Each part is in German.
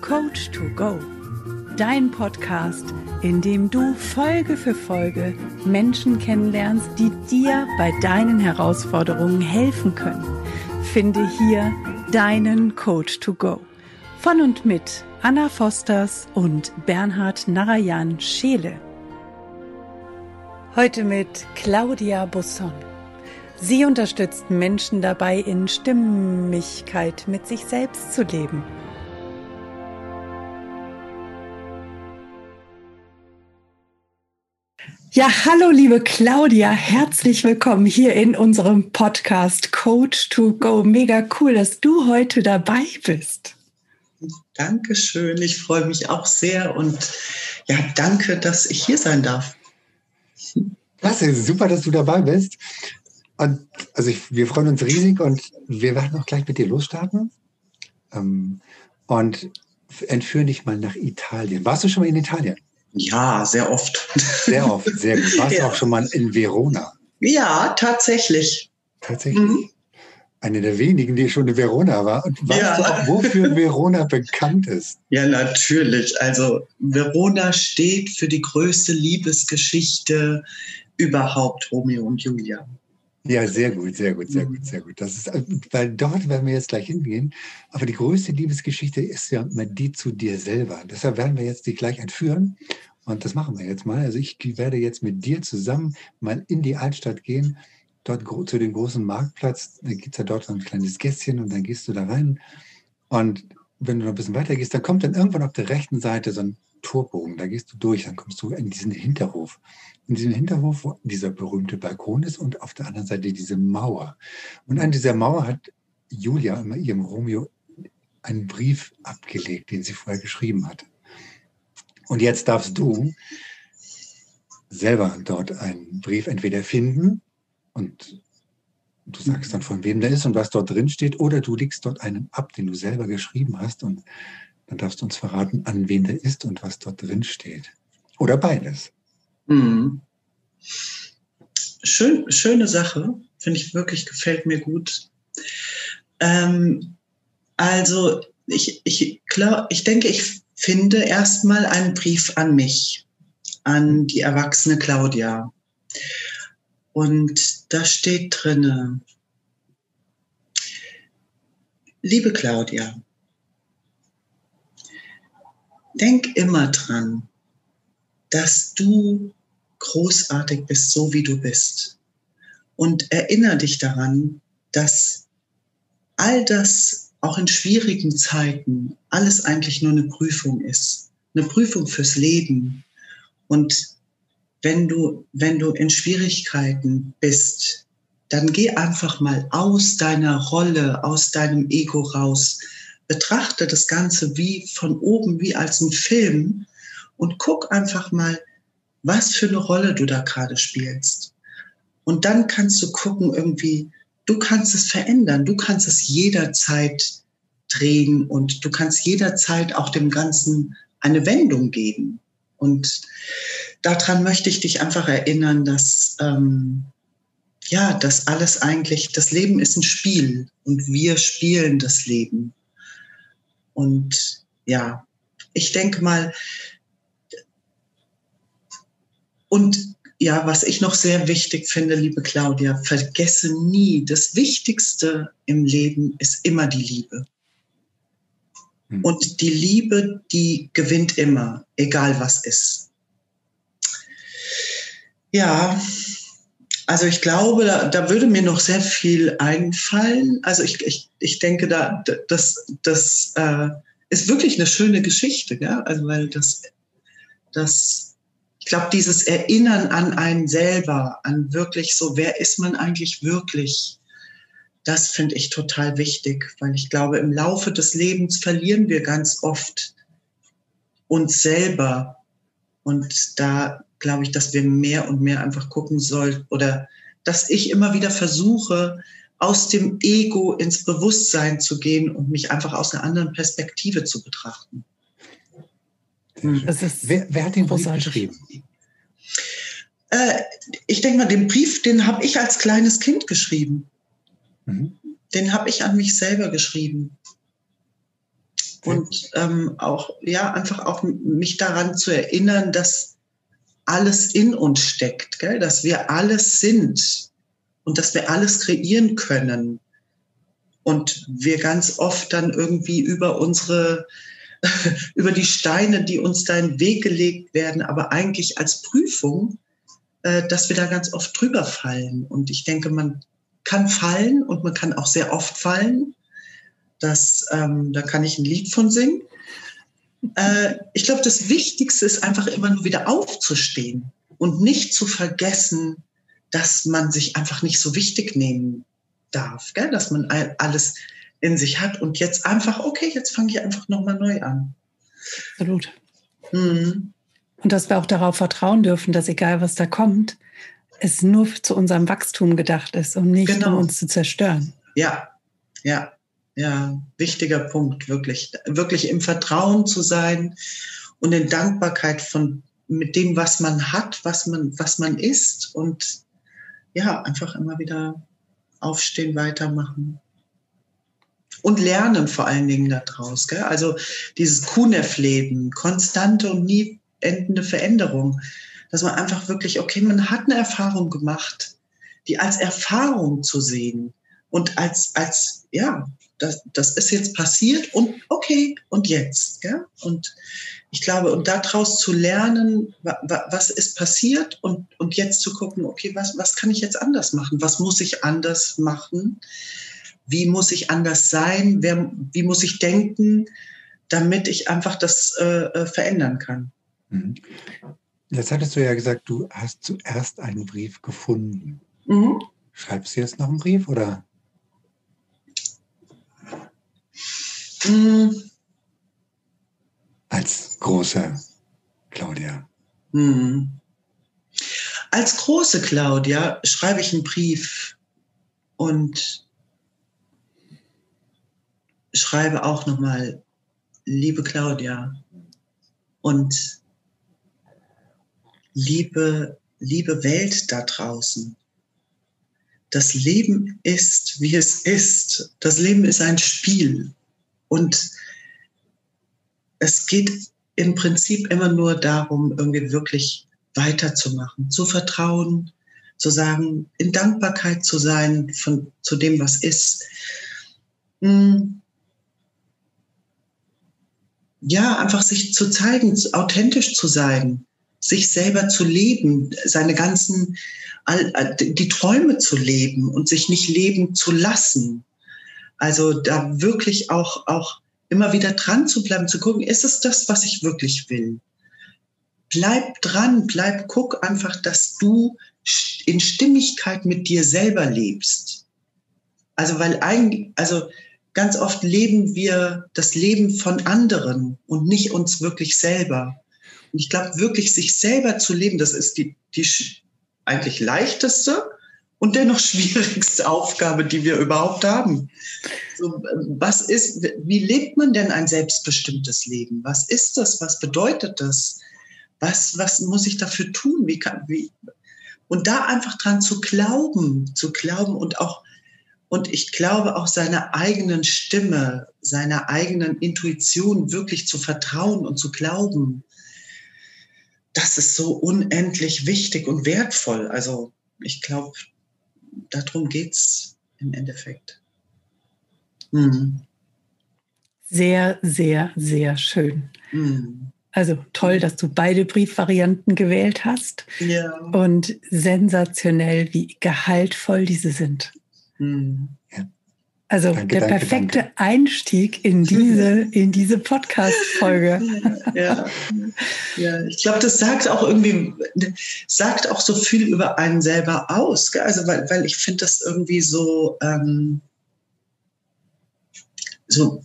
Coach to Go, dein Podcast, in dem du Folge für Folge Menschen kennenlernst, die dir bei deinen Herausforderungen helfen können. Finde hier deinen Coach to Go. Von und mit Anna Fosters und Bernhard Narayan Scheele. Heute mit Claudia Busson. Sie unterstützt Menschen dabei, in Stimmigkeit mit sich selbst zu leben. Ja, hallo liebe Claudia, herzlich willkommen hier in unserem Podcast Coach to Go. Mega cool, dass du heute dabei bist. Dankeschön, ich freue mich auch sehr und ja, danke, dass ich hier sein darf. Klasse, super, dass du dabei bist. Und also ich, wir freuen uns riesig und wir werden auch gleich mit dir losstarten. Ähm, und entführen dich mal nach Italien. Warst du schon mal in Italien? Ja, sehr oft. Sehr oft, sehr gut. Warst ja. auch schon mal in Verona? Ja, tatsächlich. Tatsächlich. Mhm. Eine der wenigen, die schon in Verona war. Und weißt ja. du auch, wofür Verona bekannt ist? Ja, natürlich. Also Verona steht für die größte Liebesgeschichte überhaupt, Romeo und Julia. Ja, sehr gut, sehr gut, sehr gut, sehr gut. Das ist, weil dort werden wir jetzt gleich hingehen. Aber die größte Liebesgeschichte ist ja immer die zu dir selber. Deshalb werden wir jetzt dich gleich entführen. Und das machen wir jetzt mal. Also ich werde jetzt mit dir zusammen mal in die Altstadt gehen, dort zu dem großen Marktplatz. Da gibt es ja dort so ein kleines Gässchen und dann gehst du da rein. Und wenn du noch ein bisschen weiter gehst, dann kommt dann irgendwann auf der rechten Seite so ein Torbogen. Da gehst du durch, dann kommst du in diesen Hinterhof in diesem Hinterhof, wo dieser berühmte Balkon ist und auf der anderen Seite diese Mauer. Und an dieser Mauer hat Julia immer ihrem Romeo einen Brief abgelegt, den sie vorher geschrieben hatte. Und jetzt darfst du selber dort einen Brief entweder finden und du sagst dann, von wem der ist und was dort drin steht, oder du legst dort einen ab, den du selber geschrieben hast und dann darfst du uns verraten, an wen der ist und was dort drin steht. Oder beides. Mhm. Schön, schöne Sache, finde ich wirklich, gefällt mir gut. Ähm, also ich, ich, klar, ich denke, ich finde erstmal einen Brief an mich, an die erwachsene Claudia. Und da steht drinne, liebe Claudia, denk immer dran, dass du großartig bist, so wie du bist. Und erinnere dich daran, dass all das auch in schwierigen Zeiten alles eigentlich nur eine Prüfung ist. Eine Prüfung fürs Leben. Und wenn du, wenn du in Schwierigkeiten bist, dann geh einfach mal aus deiner Rolle, aus deinem Ego raus. Betrachte das Ganze wie von oben, wie als ein Film und guck einfach mal, was für eine Rolle du da gerade spielst. Und dann kannst du gucken, irgendwie, du kannst es verändern, du kannst es jederzeit drehen und du kannst jederzeit auch dem Ganzen eine Wendung geben. Und daran möchte ich dich einfach erinnern, dass ähm, ja, das alles eigentlich, das Leben ist ein Spiel und wir spielen das Leben. Und ja, ich denke mal, und ja, was ich noch sehr wichtig finde, liebe Claudia, vergesse nie, das Wichtigste im Leben ist immer die Liebe. Hm. Und die Liebe, die gewinnt immer, egal was ist. Ja, also ich glaube, da, da würde mir noch sehr viel einfallen. Also ich, ich, ich denke, da, das, das äh, ist wirklich eine schöne Geschichte, ja? also weil das, das ich glaube, dieses Erinnern an einen selber, an wirklich so, wer ist man eigentlich wirklich, das finde ich total wichtig, weil ich glaube, im Laufe des Lebens verlieren wir ganz oft uns selber. Und da glaube ich, dass wir mehr und mehr einfach gucken sollten oder dass ich immer wieder versuche, aus dem Ego ins Bewusstsein zu gehen und mich einfach aus einer anderen Perspektive zu betrachten. Das ist wer, wer hat den Brief geschrieben? Äh, ich denke mal, den Brief, den habe ich als kleines Kind geschrieben. Mhm. Den habe ich an mich selber geschrieben. und ähm, auch, ja, einfach auch mich daran zu erinnern, dass alles in uns steckt, gell? dass wir alles sind und dass wir alles kreieren können. Und wir ganz oft dann irgendwie über unsere, über die Steine, die uns da in den Weg gelegt werden, aber eigentlich als Prüfung, äh, dass wir da ganz oft drüber fallen. Und ich denke, man kann fallen und man kann auch sehr oft fallen. Das, ähm, da kann ich ein Lied von singen. Äh, ich glaube, das Wichtigste ist einfach immer nur wieder aufzustehen und nicht zu vergessen, dass man sich einfach nicht so wichtig nehmen darf, gell? dass man alles in sich hat und jetzt einfach, okay, jetzt fange ich einfach nochmal neu an. Absolut. Mhm. Und dass wir auch darauf vertrauen dürfen, dass egal was da kommt, es nur zu unserem Wachstum gedacht ist und nicht genau. um uns zu zerstören. Ja, ja, ja, wichtiger Punkt, wirklich. Wirklich im Vertrauen zu sein und in Dankbarkeit von mit dem, was man hat, was man, was man ist und ja, einfach immer wieder aufstehen, weitermachen. Und lernen vor allen Dingen daraus. Gell? Also dieses Kunef-Leben, konstante und nie endende Veränderung. Dass man einfach wirklich, okay, man hat eine Erfahrung gemacht, die als Erfahrung zu sehen und als, als ja, das, das ist jetzt passiert und okay, und jetzt. Gell? Und ich glaube, und daraus zu lernen, was ist passiert und, und jetzt zu gucken, okay, was, was kann ich jetzt anders machen? Was muss ich anders machen? Wie muss ich anders sein? Wer, wie muss ich denken, damit ich einfach das äh, äh verändern kann? Mhm. Jetzt hattest du ja gesagt, du hast zuerst einen Brief gefunden. Mhm. Schreibst du jetzt noch einen Brief oder? Mhm als große Claudia? Hm. Als große Claudia schreibe ich einen Brief und schreibe auch nochmal, liebe Claudia und liebe, liebe Welt da draußen. Das Leben ist, wie es ist. Das Leben ist ein Spiel. Und es geht im Prinzip immer nur darum, irgendwie wirklich weiterzumachen, zu vertrauen, zu sagen, in Dankbarkeit zu sein von, zu dem, was ist. Hm. Ja, einfach sich zu zeigen, authentisch zu sein, sich selber zu leben, seine ganzen, die Träume zu leben und sich nicht leben zu lassen. Also da wirklich auch, auch immer wieder dran zu bleiben, zu gucken, ist es das, was ich wirklich will? Bleib dran, bleib, guck einfach, dass du in Stimmigkeit mit dir selber lebst. Also, weil eigentlich, also ganz oft leben wir das Leben von anderen und nicht uns wirklich selber. Und ich glaube, wirklich sich selber zu leben, das ist die, die eigentlich leichteste und dennoch schwierigste Aufgabe, die wir überhaupt haben. So, was ist, wie lebt man denn ein selbstbestimmtes Leben? Was ist das? Was bedeutet das? Was, was muss ich dafür tun? Wie kann, wie? Und da einfach dran zu glauben, zu glauben und auch, und ich glaube auch seiner eigenen Stimme, seiner eigenen Intuition wirklich zu vertrauen und zu glauben. Das ist so unendlich wichtig und wertvoll. Also ich glaube, darum geht es im Endeffekt. Mhm. Sehr, sehr, sehr schön. Mhm. Also toll, dass du beide Briefvarianten gewählt hast. Ja. Und sensationell, wie gehaltvoll diese sind. Mhm. Also danke, der perfekte danke. Einstieg in diese, in diese Podcast-Folge. Ja, ja, ich glaube, das sagt auch irgendwie, sagt auch so viel über einen selber aus. Gell? Also, weil, weil ich finde das irgendwie so, ähm, so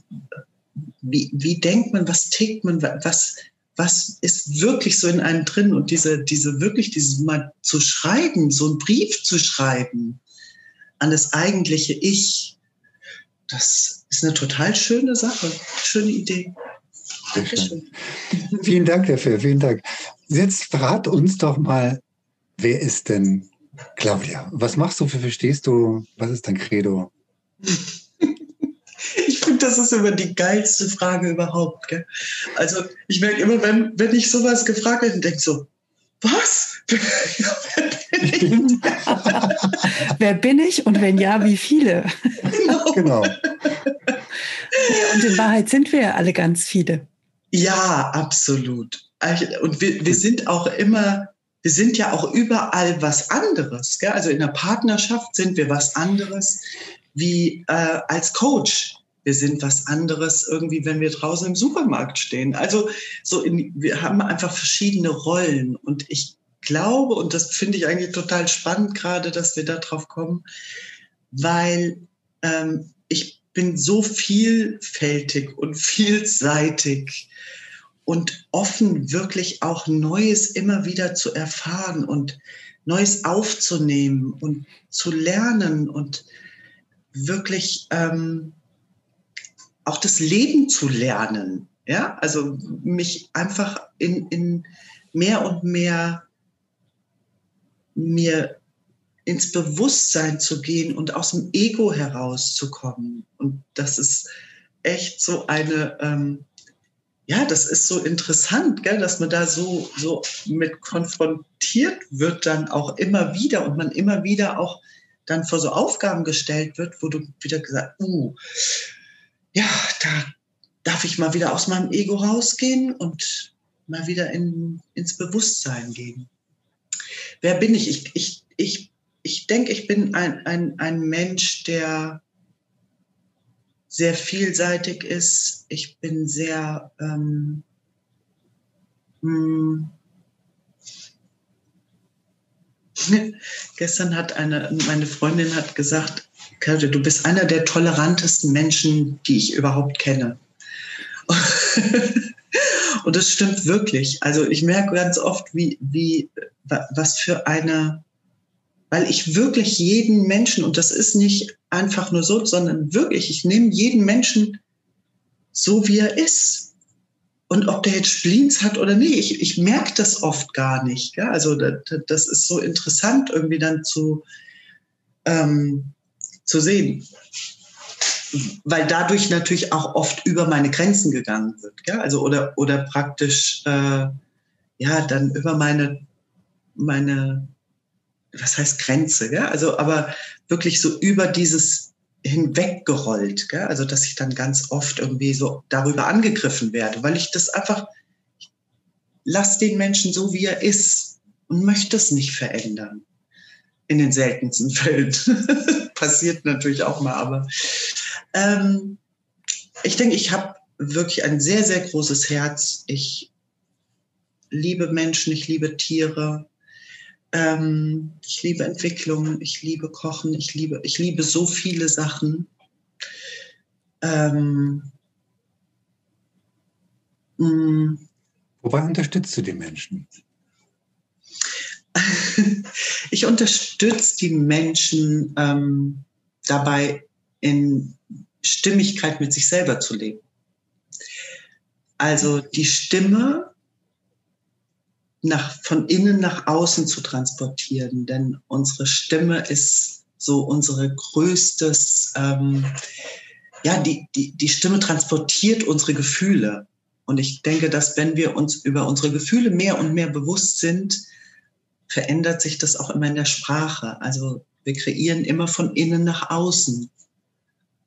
wie, wie denkt man, was tickt man, was, was ist wirklich so in einem drin und diese, diese wirklich, dieses mal zu schreiben, so einen Brief zu schreiben an das eigentliche Ich, das ist eine total schöne Sache, schöne Idee. Schön. Vielen Dank dafür, vielen Dank. Jetzt verrat uns doch mal, wer ist denn Claudia? Was machst du, für verstehst du? Was ist dein Credo? Ich finde das ist immer die geilste Frage überhaupt. Gell? Also ich merke immer, wenn, wenn ich sowas gefragt werde, denke so, was? Wer bin ich? Wer bin ich und wenn ja, wie viele? Genau. genau. Ja, und in Wahrheit sind wir ja alle ganz viele. Ja, absolut. Und wir, wir sind auch immer, wir sind ja auch überall was anderes. Gell? Also in der Partnerschaft sind wir was anderes wie äh, als Coach. Wir sind was anderes irgendwie, wenn wir draußen im Supermarkt stehen. Also so in, wir haben einfach verschiedene Rollen und ich glaube, und das finde ich eigentlich total spannend gerade, dass wir da drauf kommen, weil ähm, ich bin so vielfältig und vielseitig und offen, wirklich auch Neues immer wieder zu erfahren und Neues aufzunehmen und zu lernen und wirklich ähm, auch das Leben zu lernen. Ja, also mich einfach in, in mehr und mehr mir ins Bewusstsein zu gehen und aus dem Ego herauszukommen. Und das ist echt so eine, ähm, ja, das ist so interessant, gell, dass man da so, so mit konfrontiert wird dann auch immer wieder und man immer wieder auch dann vor so Aufgaben gestellt wird, wo du wieder gesagt, uh, ja, da darf ich mal wieder aus meinem Ego rausgehen und mal wieder in, ins Bewusstsein gehen. Wer bin ich? Ich, ich, ich, ich denke, ich bin ein, ein, ein Mensch, der sehr vielseitig ist. Ich bin sehr, ähm, hm, Gestern hat eine, meine Freundin hat gesagt, Kälte, du bist einer der tolerantesten Menschen, die ich überhaupt kenne. Und das stimmt wirklich. Also ich merke ganz oft, wie, wie, was für eine, weil ich wirklich jeden Menschen, und das ist nicht einfach nur so, sondern wirklich, ich nehme jeden Menschen so, wie er ist. Und ob der jetzt Spleens hat oder nicht, ich, ich merke das oft gar nicht. Ja? Also das, das, ist so interessant irgendwie dann zu, ähm, zu sehen. Weil dadurch natürlich auch oft über meine Grenzen gegangen wird. Ja? Also oder, oder praktisch äh, ja dann über meine, meine, was heißt Grenze, ja? Also aber wirklich so über dieses hinweggerollt. Gell? Also, dass ich dann ganz oft irgendwie so darüber angegriffen werde, weil ich das einfach, lass den Menschen so, wie er ist und möchte es nicht verändern. In den seltensten Fällen. Passiert natürlich auch mal, aber ähm, ich denke, ich habe wirklich ein sehr, sehr großes Herz. Ich liebe Menschen, ich liebe Tiere, ähm, ich liebe Entwicklung, ich liebe Kochen, ich liebe, ich liebe so viele Sachen. Ähm, mm. Wobei unterstützt du die Menschen? ich unterstütze die Menschen ähm, dabei, in Stimmigkeit mit sich selber zu leben. Also die Stimme nach, von innen nach außen zu transportieren. Denn unsere Stimme ist so unsere größtes, ähm, ja, die, die, die Stimme transportiert unsere Gefühle. Und ich denke, dass wenn wir uns über unsere Gefühle mehr und mehr bewusst sind, verändert sich das auch immer in der Sprache. Also wir kreieren immer von innen nach außen.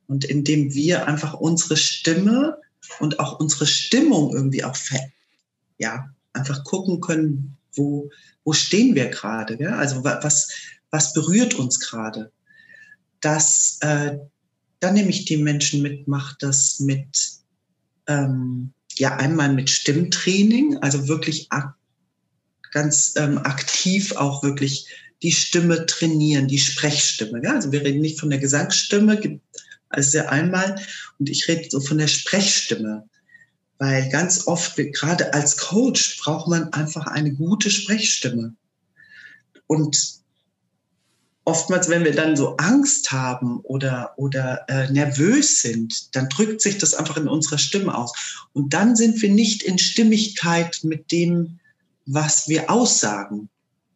Und indem wir einfach unsere Stimme und auch unsere Stimmung irgendwie auch ja, einfach gucken können, wo, wo stehen wir gerade, ja? also was, was berührt uns gerade. Das, äh, dann nehme ich die Menschen mit, mache das mit, ähm, ja, einmal mit Stimmtraining, also wirklich ak ganz ähm, aktiv auch wirklich die Stimme trainieren, die Sprechstimme. Ja? Also wir reden nicht von der Gesangsstimme, also einmal, und ich rede so von der Sprechstimme. Weil ganz oft, gerade als Coach, braucht man einfach eine gute Sprechstimme. Und oftmals, wenn wir dann so Angst haben oder, oder äh, nervös sind, dann drückt sich das einfach in unserer Stimme aus. Und dann sind wir nicht in Stimmigkeit mit dem, was wir aussagen.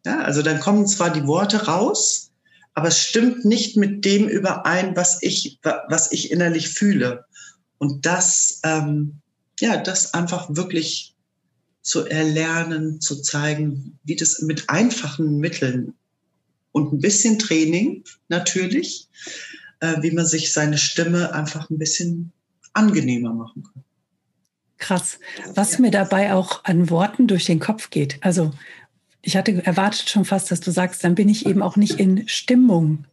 Ja, also dann kommen zwar die Worte raus, aber es stimmt nicht mit dem überein, was ich, was ich innerlich fühle. Und das, ähm, ja, das einfach wirklich zu erlernen, zu zeigen, wie das mit einfachen Mitteln und ein bisschen Training natürlich, äh, wie man sich seine Stimme einfach ein bisschen angenehmer machen kann. Krass. Was ja. mir dabei auch an Worten durch den Kopf geht. Also ich hatte erwartet schon fast, dass du sagst, dann bin ich eben auch nicht in Stimmung.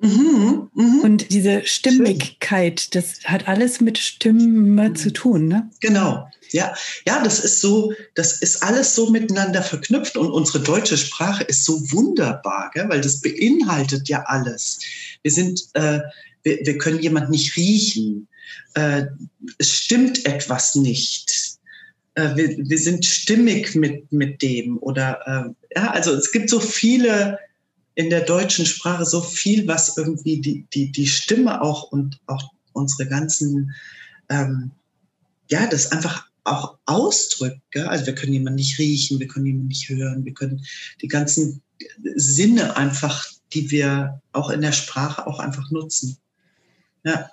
Mhm, mh. Und diese Stimmigkeit, das hat alles mit Stimme zu tun, ne? Genau. Ja, ja, das ist so, das ist alles so miteinander verknüpft und unsere deutsche Sprache ist so wunderbar, gell? weil das beinhaltet ja alles. Wir sind, äh, wir, wir können jemand nicht riechen. Äh, es stimmt etwas nicht. Äh, wir, wir sind stimmig mit, mit dem oder äh, ja, also es gibt so viele in der deutschen Sprache so viel, was irgendwie die, die, die Stimme auch und auch unsere ganzen, ähm, ja, das einfach auch ausdrückt. Gell? Also wir können jemanden nicht riechen, wir können jemanden nicht hören, wir können die ganzen Sinne einfach, die wir auch in der Sprache auch einfach nutzen. Ja.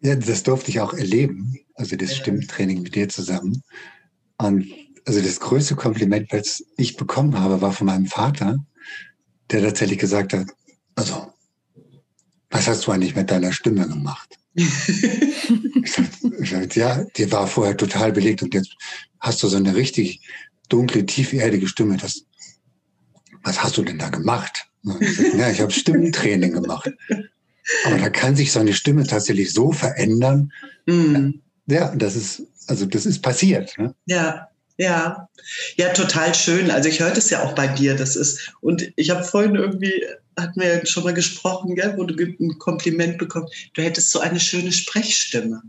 Ja, das durfte ich auch erleben, also das Stimmtraining mit dir zusammen. Und also das größte Kompliment, was ich bekommen habe, war von meinem Vater, der tatsächlich gesagt hat, also, was hast du eigentlich mit deiner Stimme gemacht? ich sag, ja, die war vorher total belegt und jetzt hast du so eine richtig dunkle, tieferdige Stimme. Das, was hast du denn da gemacht? Ich sag, ja, ich habe Stimmentraining gemacht. Aber da kann sich so eine Stimme tatsächlich so verändern. Mm. Ja, das ist, also das ist passiert. Ne? Ja, ja, ja, total schön. Also ich höre das ja auch bei dir. Das ist, und ich habe vorhin irgendwie, hatten wir ja schon mal gesprochen, gell, wo du ein Kompliment bekommst, du hättest so eine schöne Sprechstimme,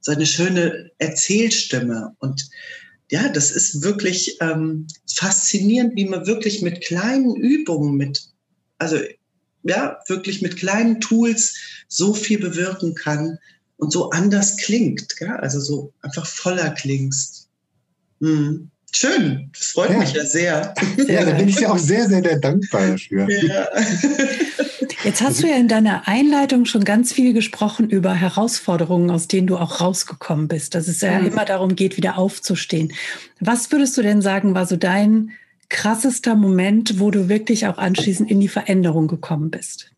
so eine schöne Erzählstimme. Und ja, das ist wirklich ähm, faszinierend, wie man wirklich mit kleinen Übungen, mit, also ja, wirklich mit kleinen Tools so viel bewirken kann und so anders klingt, gell? also so einfach voller klingst. Hm. Schön, das freut ja. mich ja sehr. Ja, da bin ich ja auch sehr, sehr, sehr dankbar dafür. Ja. Jetzt hast du ja in deiner Einleitung schon ganz viel gesprochen über Herausforderungen, aus denen du auch rausgekommen bist, dass es ja mhm. immer darum geht, wieder aufzustehen. Was würdest du denn sagen, war so dein krassester Moment, wo du wirklich auch anschließend in die Veränderung gekommen bist?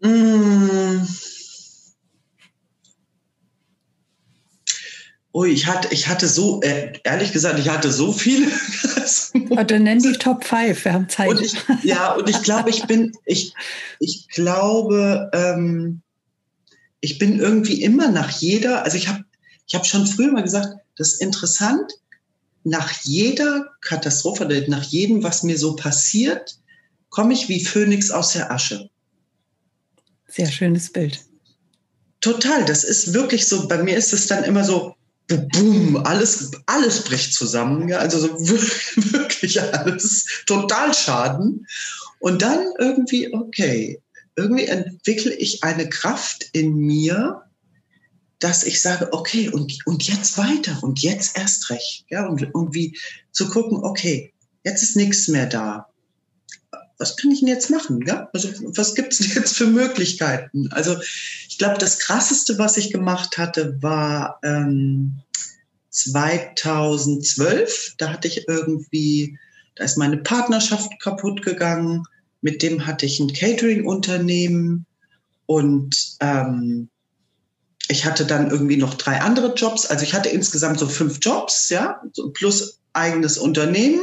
Mmh. Oh, ich hatte, ich hatte so, äh, ehrlich gesagt, ich hatte so viele. Warte, nenn die Top 5, wir haben Zeit. Und ich, ja, und ich glaube, ich bin, ich, ich glaube, ähm, ich bin irgendwie immer nach jeder, also ich habe ich hab schon früher mal gesagt, das ist interessant, nach jeder Katastrophe, nach jedem, was mir so passiert, komme ich wie Phönix aus der Asche. Sehr schönes Bild. Total, das ist wirklich so, bei mir ist es dann immer so, boom, alles, alles bricht zusammen. Ja? Also so wirklich alles, total Schaden. Und dann irgendwie, okay, irgendwie entwickle ich eine Kraft in mir, dass ich sage, okay, und, und jetzt weiter und jetzt erst recht. Ja? Und, und wie zu gucken, okay, jetzt ist nichts mehr da. Was kann ich denn jetzt machen? Ja? Also, was gibt es jetzt für Möglichkeiten? Also, ich glaube, das Krasseste, was ich gemacht hatte, war ähm, 2012. Da hatte ich irgendwie, da ist meine Partnerschaft kaputt gegangen. Mit dem hatte ich ein Catering-Unternehmen und ähm, ich hatte dann irgendwie noch drei andere Jobs. Also ich hatte insgesamt so fünf Jobs, ja, plus eigenes Unternehmen.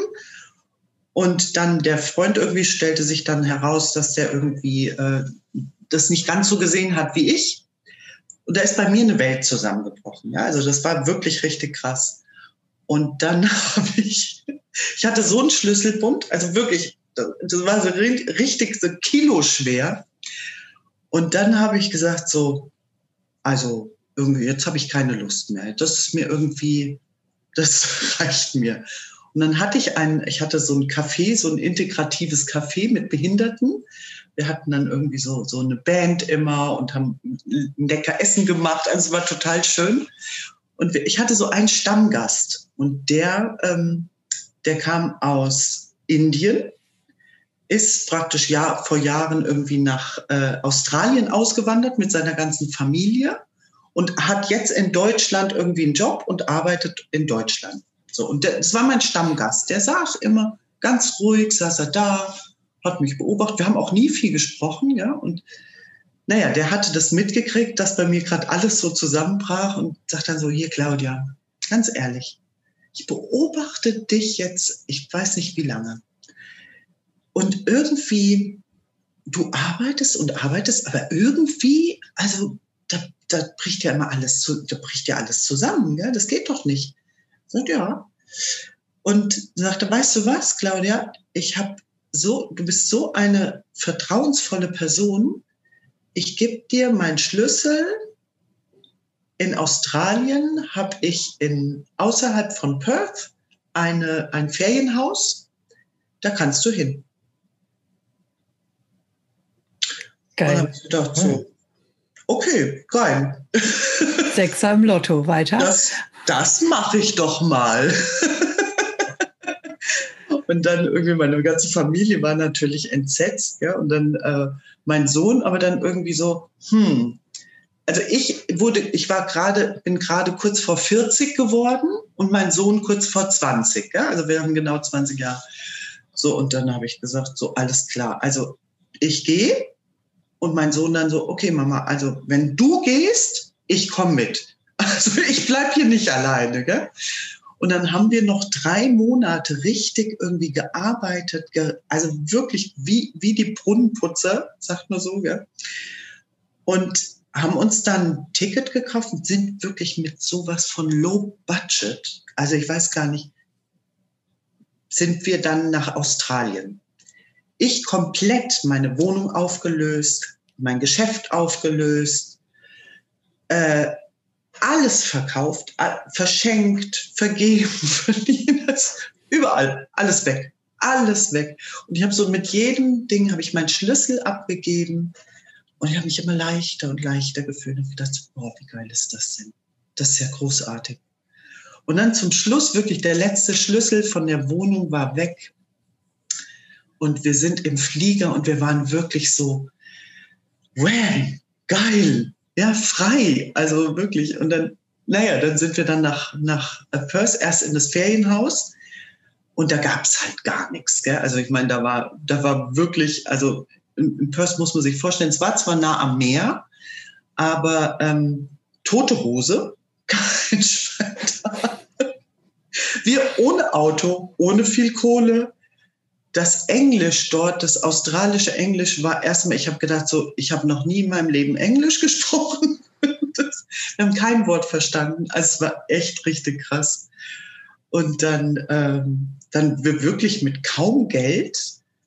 Und dann der Freund irgendwie stellte sich dann heraus, dass der irgendwie äh, das nicht ganz so gesehen hat wie ich. Und da ist bei mir eine Welt zusammengebrochen. Ja, also das war wirklich richtig krass. Und dann habe ich, ich hatte so einen Schlüsselbund, also wirklich, das war so richtig so kiloschwer. Und dann habe ich gesagt so, also irgendwie, jetzt habe ich keine Lust mehr. Das ist mir irgendwie, das reicht mir. Und dann hatte ich ein, ich hatte so ein Café, so ein integratives Café mit Behinderten wir hatten dann irgendwie so, so eine Band immer und haben lecker Essen gemacht. Also es war total schön. Und ich hatte so einen Stammgast und der, ähm, der kam aus Indien. ist praktisch ja vor Jahren irgendwie nach äh, Australien ausgewandert mit seiner ganzen Familie und hat jetzt in Deutschland irgendwie einen Job und arbeitet in Deutschland. So, und das war mein Stammgast. Der saß immer ganz ruhig, saß er da, hat mich beobachtet. Wir haben auch nie viel gesprochen, ja. Und naja, der hatte das mitgekriegt, dass bei mir gerade alles so zusammenbrach und sagt dann so, hier Claudia, ganz ehrlich, ich beobachte dich jetzt, ich weiß nicht wie lange. Und irgendwie, du arbeitest und arbeitest, aber irgendwie, also da, da bricht ja immer alles zu, da bricht ja alles zusammen, ja, das geht doch nicht. Sagt ja. Und sagte, weißt du was, Claudia, ich habe so, du bist so eine vertrauensvolle Person, ich gebe dir meinen Schlüssel. In Australien habe ich in, außerhalb von Perth eine, ein Ferienhaus. Da kannst du hin. Geil. Und ich gedacht, so, okay, geil. Sechser im Lotto, weiter. Das, das mache ich doch mal. Und dann irgendwie meine ganze Familie war natürlich entsetzt, ja, und dann äh, mein Sohn, aber dann irgendwie so, hm. Also ich wurde, ich war gerade, bin gerade kurz vor 40 geworden und mein Sohn kurz vor 20, ja, also wir haben genau 20 Jahre. So, und dann habe ich gesagt, so, alles klar. Also ich gehe und mein Sohn dann so, okay, Mama, also wenn du gehst, ich komme mit. Also ich bleib hier nicht alleine, gell? Und dann haben wir noch drei Monate richtig irgendwie gearbeitet, ge also wirklich wie, wie die Brunnenputzer, sagt man so, gell? Und haben uns dann ein Ticket gekauft und sind wirklich mit sowas von Low Budget, also ich weiß gar nicht, sind wir dann nach Australien. Ich komplett meine Wohnung aufgelöst, mein Geschäft aufgelöst, äh, alles verkauft, verschenkt, vergeben, verliehen, überall, alles weg, alles weg. Und ich habe so mit jedem Ding habe ich meinen Schlüssel abgegeben und ich habe mich immer leichter und leichter gefühlt und gedacht, boah, wie geil ist das denn? Das ist ja großartig. Und dann zum Schluss wirklich der letzte Schlüssel von der Wohnung war weg. Und wir sind im Flieger und wir waren wirklich so, wow, geil, ja, frei. Also wirklich. Und dann, naja, dann sind wir dann nach, nach Perth erst in das Ferienhaus. Und da gab es halt gar nichts. Gell? Also ich meine, da war, da war wirklich, also in, in Perth muss man sich vorstellen, es war zwar nah am Meer, aber ähm, tote Hose, kein Schwein Wir ohne Auto, ohne viel Kohle, das Englisch dort, das australische Englisch war erstmal, ich habe gedacht, so, ich habe noch nie in meinem Leben Englisch gesprochen. Das, wir haben kein Wort verstanden. Also es war echt richtig krass. Und dann, ähm, dann wir wirklich mit kaum Geld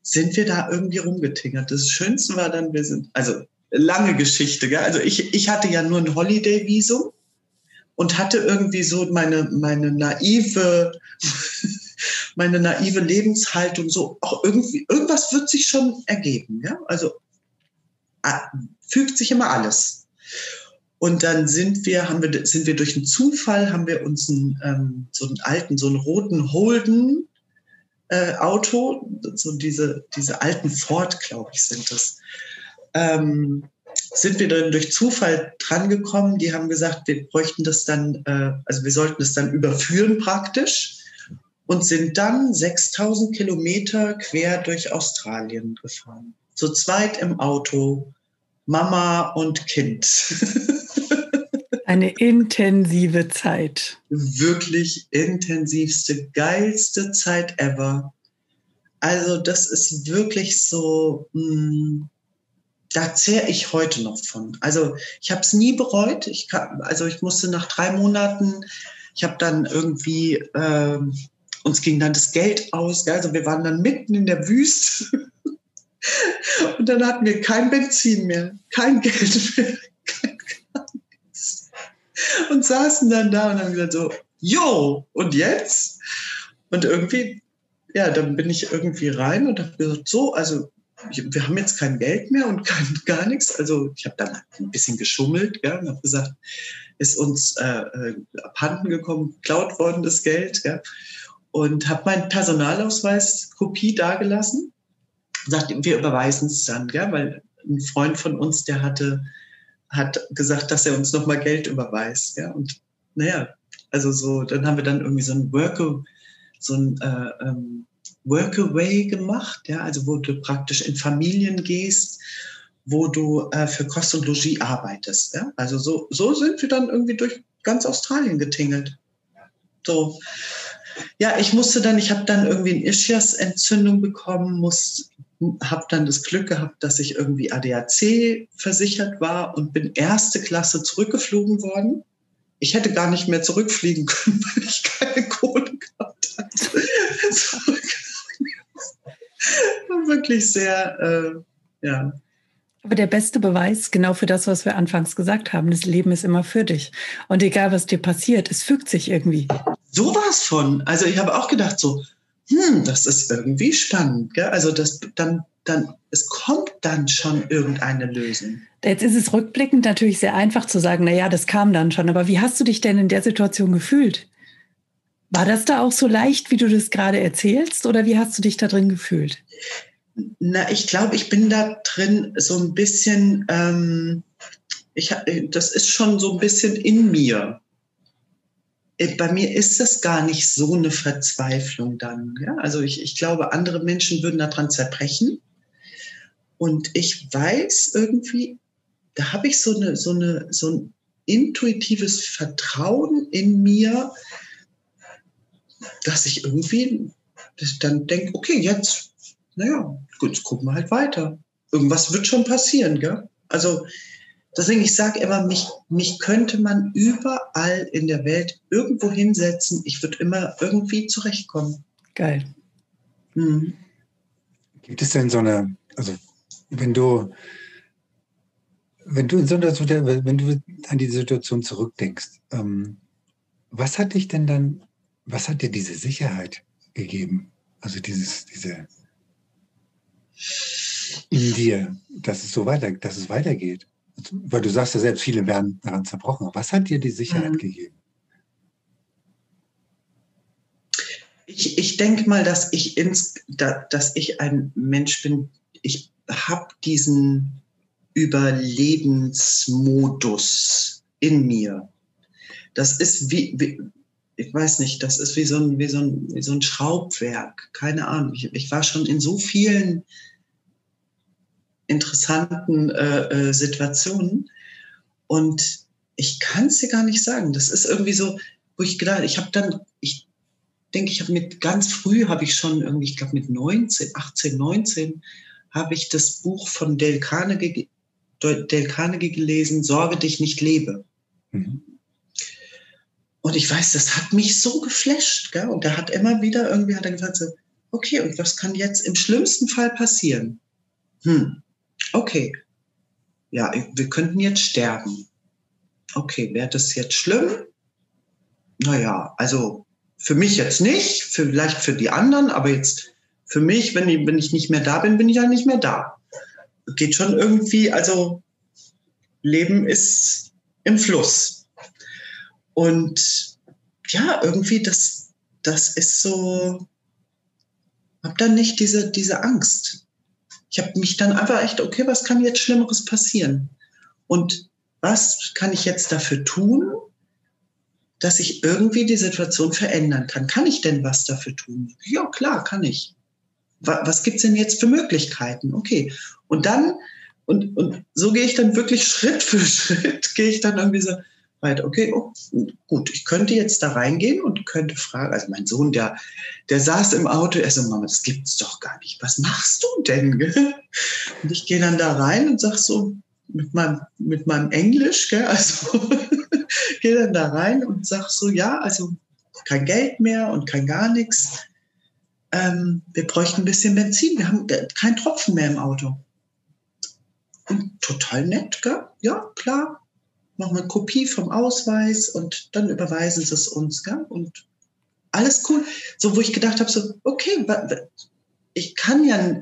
sind wir da irgendwie rumgetingert. Das Schönste war dann, wir sind, also lange Geschichte, gell? also ich, ich hatte ja nur ein Holiday-Visum und hatte irgendwie so meine, meine naive meine naive Lebenshaltung so, auch irgendwie, irgendwas wird sich schon ergeben. Ja? Also fügt sich immer alles. Und dann sind wir, haben wir, sind wir durch einen Zufall, haben wir uns einen, ähm, so einen alten, so einen roten Holden äh, Auto, so diese, diese alten Ford, glaube ich, sind das. Ähm, sind wir dann durch Zufall drangekommen. Die haben gesagt, wir bräuchten das dann, äh, also wir sollten es dann überführen praktisch und sind dann 6000 Kilometer quer durch Australien gefahren. Zu zweit im Auto, Mama und Kind. Eine intensive Zeit. Wirklich intensivste, geilste Zeit ever. Also das ist wirklich so, mh, hm, da zehre ich heute noch von. Also ich habe es nie bereut. Ich kann, also ich musste nach drei Monaten, ich habe dann irgendwie ähm, uns ging dann das Geld aus. Also wir waren dann mitten in der Wüste. Und dann hatten wir kein Benzin mehr, kein Geld mehr, kein nichts. Und saßen dann da und haben gesagt so, jo, und jetzt? Und irgendwie, ja, dann bin ich irgendwie rein und habe gesagt, so, also wir haben jetzt kein Geld mehr und kein, gar nichts. Also ich habe dann ein bisschen geschummelt ja, und habe gesagt, ist uns äh, äh, abhanden gekommen, geklaut worden das Geld. Ja und habe meinen Personalausweis Kopie dagelassen. sagt, wir überweisen es dann, gell? weil ein Freund von uns, der hatte, hat gesagt, dass er uns nochmal Geld überweist. Ja? Und naja, also so, dann haben wir dann irgendwie so ein Worker, so ein äh, ähm, Workaway gemacht, ja, also wo du praktisch in Familien gehst, wo du äh, für Kost und Logis arbeitest. Ja? Also so, so sind wir dann irgendwie durch ganz Australien getingelt. So. Ja, ich musste dann, ich habe dann irgendwie eine Ischias-Entzündung bekommen, habe dann das Glück gehabt, dass ich irgendwie ADAC versichert war und bin erste Klasse zurückgeflogen worden. Ich hätte gar nicht mehr zurückfliegen können, weil ich keine Kohle gehabt hatte. Wirklich sehr, äh, ja, aber der beste Beweis, genau für das, was wir anfangs gesagt haben, das Leben ist immer für dich. Und egal, was dir passiert, es fügt sich irgendwie. So war es von. Also ich habe auch gedacht so, hm, das ist irgendwie spannend. Gell? Also das dann, dann, es kommt dann schon irgendeine Lösung. Jetzt ist es rückblickend natürlich sehr einfach zu sagen, na ja, das kam dann schon. Aber wie hast du dich denn in der Situation gefühlt? War das da auch so leicht, wie du das gerade erzählst, oder wie hast du dich da drin gefühlt? Na, ich glaube, ich bin da drin so ein bisschen, ähm, ich, das ist schon so ein bisschen in mir. Äh, bei mir ist das gar nicht so eine Verzweiflung dann. Ja? Also ich, ich glaube, andere Menschen würden daran zerbrechen. Und ich weiß irgendwie, da habe ich so, eine, so, eine, so ein intuitives Vertrauen in mir, dass ich irgendwie dann denke, okay, jetzt naja, gut, jetzt gucken wir halt weiter. Irgendwas wird schon passieren, gell? Also deswegen, ich sage immer, mich, mich könnte man überall in der Welt irgendwo hinsetzen. Ich würde immer irgendwie zurechtkommen. Geil. Mhm. Gibt es denn so eine, also wenn du, wenn du in so einer wenn du an die Situation zurückdenkst, ähm, was hat dich denn dann, was hat dir diese Sicherheit gegeben? Also dieses, diese, in dir, dass es so weiter, dass es weitergeht? Weil du sagst ja selbst, viele werden daran zerbrochen. Was hat dir die Sicherheit mhm. gegeben? Ich, ich denke mal, dass ich, ins, da, dass ich ein Mensch bin, ich habe diesen Überlebensmodus in mir. Das ist wie, wie, ich weiß nicht, das ist wie so ein, wie so ein, wie so ein Schraubwerk. Keine Ahnung. Ich, ich war schon in so vielen interessanten äh, äh, Situationen. Und ich kann es dir gar nicht sagen. Das ist irgendwie so, wo ich gedacht, ich habe dann, ich denke, ich habe mit ganz früh habe ich schon irgendwie, ich glaube mit 19, 18, 19 habe ich das Buch von Dale Carnegie, Dale Carnegie gelesen, Sorge dich nicht lebe. Mhm. Und ich weiß, das hat mich so geflasht. Gell? Und er hat immer wieder irgendwie hat er gesagt, so, okay, und was kann jetzt im schlimmsten Fall passieren? Hm, okay, ja, wir könnten jetzt sterben. Okay, wäre das jetzt schlimm? Naja, also für mich jetzt nicht, vielleicht für die anderen, aber jetzt für mich, wenn ich, wenn ich nicht mehr da bin, bin ich ja nicht mehr da. Geht schon irgendwie, also Leben ist im Fluss. Und ja, irgendwie, das, das ist so, hab dann nicht diese, diese Angst ich habe mich dann einfach echt, okay, was kann jetzt Schlimmeres passieren? Und was kann ich jetzt dafür tun, dass ich irgendwie die Situation verändern kann? Kann ich denn was dafür tun? Ja, klar, kann ich. Was gibt's denn jetzt für Möglichkeiten? Okay. Und dann, und, und so gehe ich dann wirklich Schritt für Schritt, gehe ich dann irgendwie so, weit, okay, oh, gut, ich könnte jetzt da reingehen und könnte fragen, also mein Sohn, der, der saß im Auto, er so, Mama, das gibt's doch gar nicht. Was machst du denn? Und ich gehe dann da rein und sag so, mit meinem, mit meinem Englisch, gell, also gehe dann da rein und sag so, ja, also kein Geld mehr und kein gar nichts. Ähm, wir bräuchten ein bisschen Benzin, wir haben keinen Tropfen mehr im Auto. Und total nett, gell? Ja, klar, machen wir eine Kopie vom Ausweis und dann überweisen sie es uns. Gell? Und alles cool. So, wo ich gedacht habe, so, okay, ich kann ja,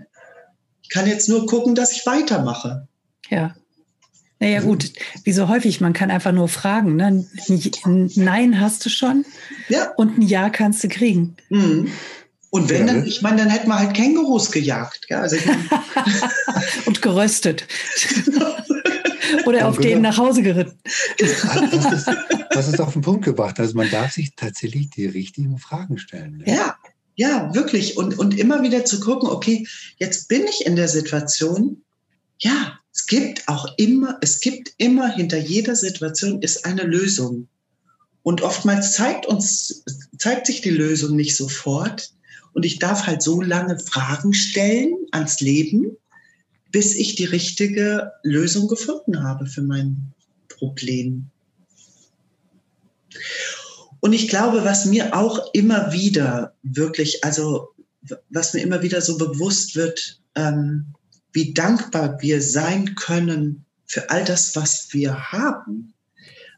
ich kann jetzt nur gucken, dass ich weitermache. Ja. Naja, gut, wie so häufig, man kann einfach nur fragen. Ne? Ein Nein hast du schon ja. und ein Ja kannst du kriegen. Mhm. Und wenn, ja, dann, ich meine, dann hätten wir halt Kängurus gejagt. Ja, also Und geröstet. Oder auf denen nach Hause geritten. Das ist, das ist auf den Punkt gebracht. Also man darf sich tatsächlich die richtigen Fragen stellen. Ne? Ja, ja, wirklich. Und, und immer wieder zu gucken, okay, jetzt bin ich in der Situation. Ja, es gibt auch immer, es gibt immer hinter jeder Situation ist eine Lösung. Und oftmals zeigt uns, zeigt sich die Lösung nicht sofort. Und ich darf halt so lange Fragen stellen ans Leben, bis ich die richtige Lösung gefunden habe für mein Problem. Und ich glaube, was mir auch immer wieder wirklich, also was mir immer wieder so bewusst wird, ähm, wie dankbar wir sein können für all das, was wir haben.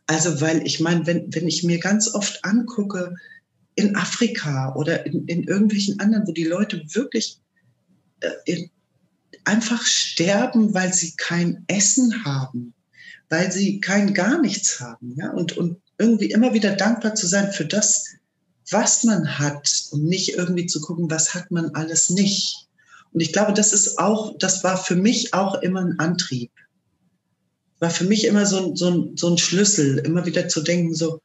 Also, weil ich meine, wenn, wenn ich mir ganz oft angucke, in Afrika oder in, in irgendwelchen anderen, wo die Leute wirklich äh, einfach sterben, weil sie kein Essen haben, weil sie kein gar nichts haben. Ja? Und, und irgendwie immer wieder dankbar zu sein für das, was man hat und nicht irgendwie zu gucken, was hat man alles nicht. Und ich glaube, das ist auch, das war für mich auch immer ein Antrieb. War für mich immer so ein, so so ein Schlüssel, immer wieder zu denken, so,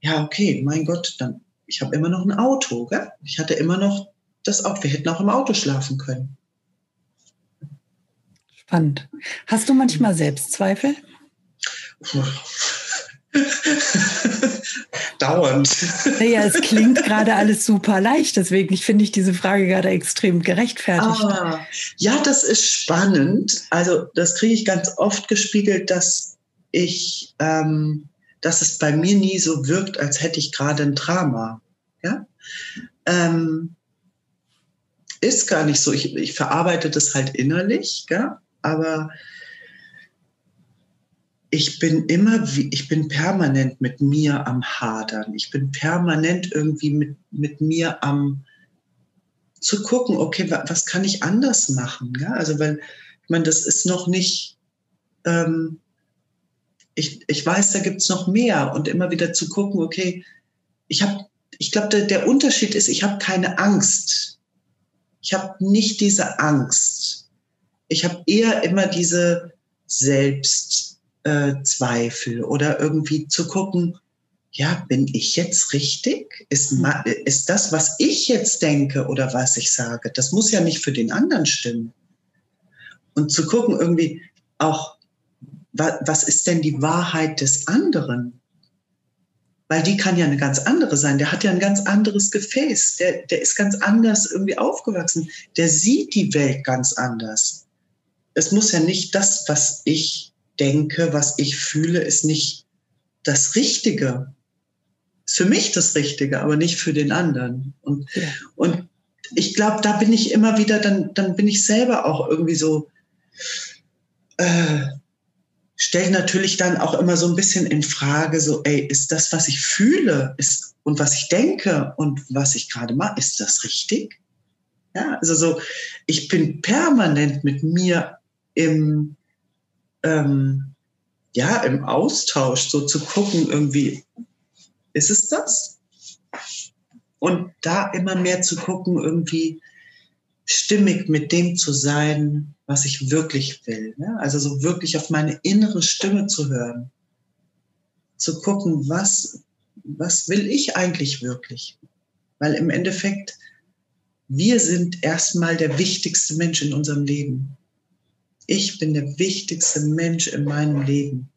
ja, okay, mein Gott, dann, ich habe immer noch ein Auto, gell? Ich hatte immer noch das Auto, wir hätten auch im Auto schlafen können. Spannend. Hast du manchmal Selbstzweifel? Dauernd. Naja, es klingt gerade alles super leicht, deswegen finde ich diese Frage gerade extrem gerechtfertigt. Ah, ja, das ist spannend. Also das kriege ich ganz oft gespiegelt, dass ich, ähm, dass es bei mir nie so wirkt, als hätte ich gerade ein Drama. Ja? Ähm, ist gar nicht so. Ich, ich verarbeite das halt innerlich, ja? Aber ich bin immer, ich bin permanent mit mir am Hadern. Ich bin permanent irgendwie mit, mit mir am zu gucken, okay, was kann ich anders machen? Ja, also weil, ich meine, das ist noch nicht, ähm, ich, ich weiß, da gibt es noch mehr und immer wieder zu gucken, okay, ich habe, ich glaube, der, der Unterschied ist, ich habe keine Angst. Ich habe nicht diese Angst. Ich habe eher immer diese Selbst, äh, oder irgendwie zu gucken, ja, bin ich jetzt richtig? Ist, ist das, was ich jetzt denke oder was ich sage, das muss ja nicht für den anderen stimmen. Und zu gucken irgendwie auch, was ist denn die Wahrheit des anderen? Weil die kann ja eine ganz andere sein. Der hat ja ein ganz anderes Gefäß. Der, der ist ganz anders irgendwie aufgewachsen. Der sieht die Welt ganz anders. Es muss ja nicht das, was ich denke, was ich fühle, ist nicht das Richtige. Ist für mich das Richtige, aber nicht für den anderen. Und, ja. und ich glaube, da bin ich immer wieder, dann, dann bin ich selber auch irgendwie so, äh, stelle natürlich dann auch immer so ein bisschen in Frage, so, ey, ist das, was ich fühle ist, und was ich denke und was ich gerade mache, ist das richtig? Ja, also so, ich bin permanent mit mir im, ähm, ja, im Austausch so zu gucken, irgendwie, ist es das? Und da immer mehr zu gucken, irgendwie stimmig mit dem zu sein, was ich wirklich will. Ne? Also so wirklich auf meine innere Stimme zu hören. Zu gucken, was, was will ich eigentlich wirklich? Weil im Endeffekt, wir sind erstmal der wichtigste Mensch in unserem Leben ich bin der wichtigste Mensch in meinem Leben.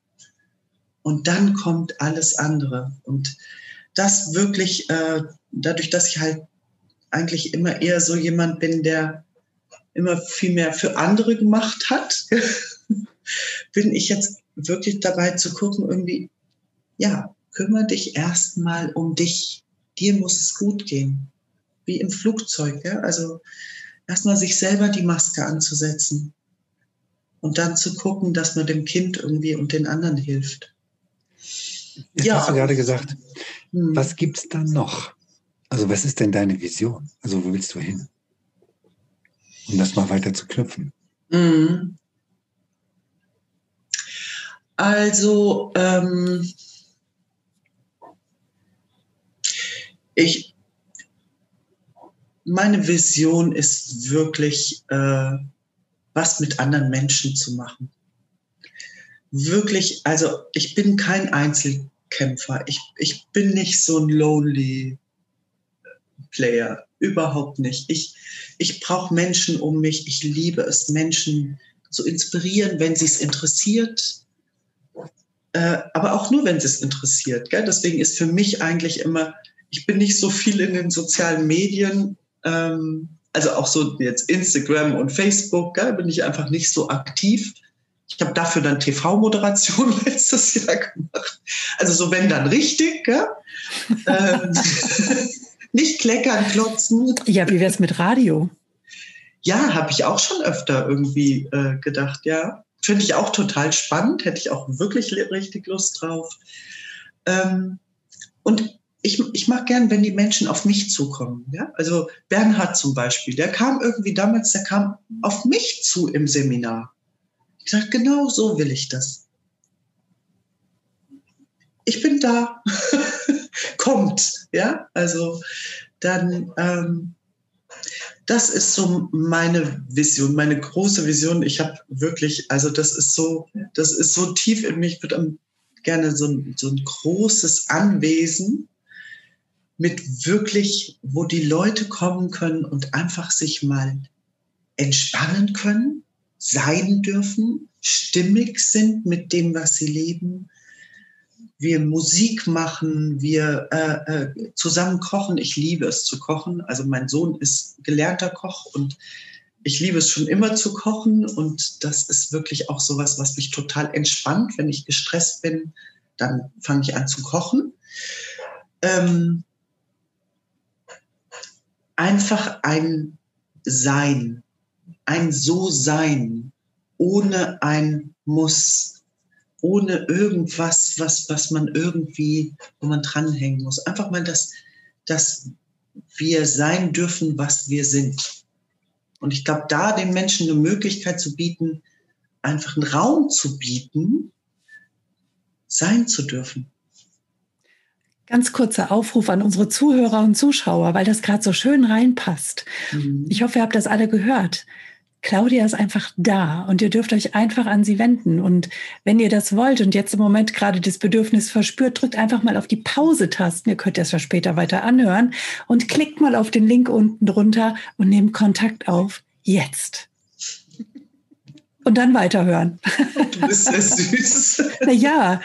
Und dann kommt alles andere. Und das wirklich, äh, dadurch, dass ich halt eigentlich immer eher so jemand bin, der immer viel mehr für andere gemacht hat, bin ich jetzt wirklich dabei zu gucken, irgendwie, ja, kümmere dich erstmal um dich. Dir muss es gut gehen. Wie im Flugzeug, ja. Also erstmal sich selber die Maske anzusetzen und dann zu gucken, dass man dem Kind irgendwie und den anderen hilft. Jetzt ja. hast du gerade gesagt, hm. was gibt es dann noch? Also was ist denn deine Vision? Also wo willst du hin? Um das mal weiter zu knüpfen. Hm. Also ähm, meine Vision ist wirklich, äh, was mit anderen Menschen zu machen. Wirklich, also ich bin kein Einzelkämpfer. Ich, ich bin nicht so ein lonely Player. Überhaupt nicht. Ich, ich brauche Menschen um mich. Ich liebe es, Menschen zu inspirieren, wenn sie es interessiert. Äh, aber auch nur, wenn es interessiert. Gell? Deswegen ist für mich eigentlich immer, ich bin nicht so viel in den sozialen Medien, ähm, also auch so jetzt Instagram und Facebook, gell, bin ich einfach nicht so aktiv. Ich habe dafür dann TV-Moderation letztes Jahr gemacht. Also so wenn dann richtig, gell? ähm, nicht kleckern, klotzen. Ja, wie wäre es mit Radio? Ja, habe ich auch schon öfter irgendwie äh, gedacht, ja. Finde ich auch total spannend, hätte ich auch wirklich richtig Lust drauf. Ähm, und ich, ich mag gern, wenn die Menschen auf mich zukommen. Ja? Also Bernhard zum Beispiel, der kam irgendwie damals, der kam auf mich zu im Seminar. Ich sagte, genau so will ich das. Ich bin da. Kommt, ja. Also dann, ähm, das ist so meine Vision, meine große Vision. Ich habe wirklich, also das ist so, das ist so tief in mich. Ich würde gerne so so ein großes Anwesen mit wirklich, wo die Leute kommen können und einfach sich mal entspannen können, sein dürfen, stimmig sind mit dem, was sie leben. Wir Musik machen, wir äh, äh, zusammen kochen. Ich liebe es zu kochen. Also mein Sohn ist gelernter Koch und ich liebe es schon immer zu kochen und das ist wirklich auch sowas, was mich total entspannt. Wenn ich gestresst bin, dann fange ich an zu kochen. Ähm, einfach ein Sein, ein So-Sein, ohne ein Muss, ohne irgendwas, was, was man irgendwie, wo man dranhängen muss. Einfach mal, dass, dass wir sein dürfen, was wir sind. Und ich glaube, da den Menschen eine Möglichkeit zu bieten, einfach einen Raum zu bieten, sein zu dürfen. Ganz kurzer Aufruf an unsere Zuhörer und Zuschauer, weil das gerade so schön reinpasst. Mhm. Ich hoffe, ihr habt das alle gehört. Claudia ist einfach da und ihr dürft euch einfach an sie wenden. Und wenn ihr das wollt und jetzt im Moment gerade das Bedürfnis verspürt, drückt einfach mal auf die Pause-Tasten. Ihr könnt das ja später weiter anhören und klickt mal auf den Link unten drunter und nehmt Kontakt auf. Jetzt und dann weiterhören. Du bist sehr süß. Na ja.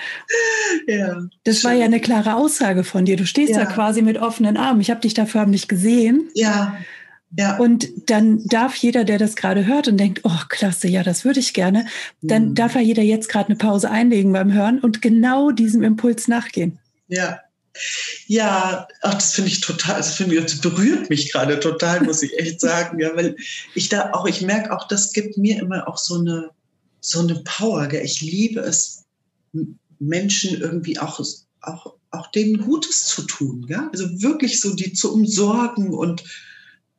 ja. Das schön. war ja eine klare Aussage von dir. Du stehst ja, da quasi mit offenen Armen. Ich habe dich da förmlich gesehen. Ja. Ja. Und dann darf jeder, der das gerade hört und denkt, oh, klasse, ja, das würde ich gerne, dann mhm. darf ja jeder jetzt gerade eine Pause einlegen beim Hören und genau diesem Impuls nachgehen. Ja, ja, ach, das finde ich total, das, finde das berührt mich gerade total, muss ich echt sagen. Ja, weil ich da auch, ich merke auch, das gibt mir immer auch so eine, so eine Power. Gell? Ich liebe es, Menschen irgendwie auch, auch, auch denen Gutes zu tun. Gell? Also wirklich so die zu umsorgen und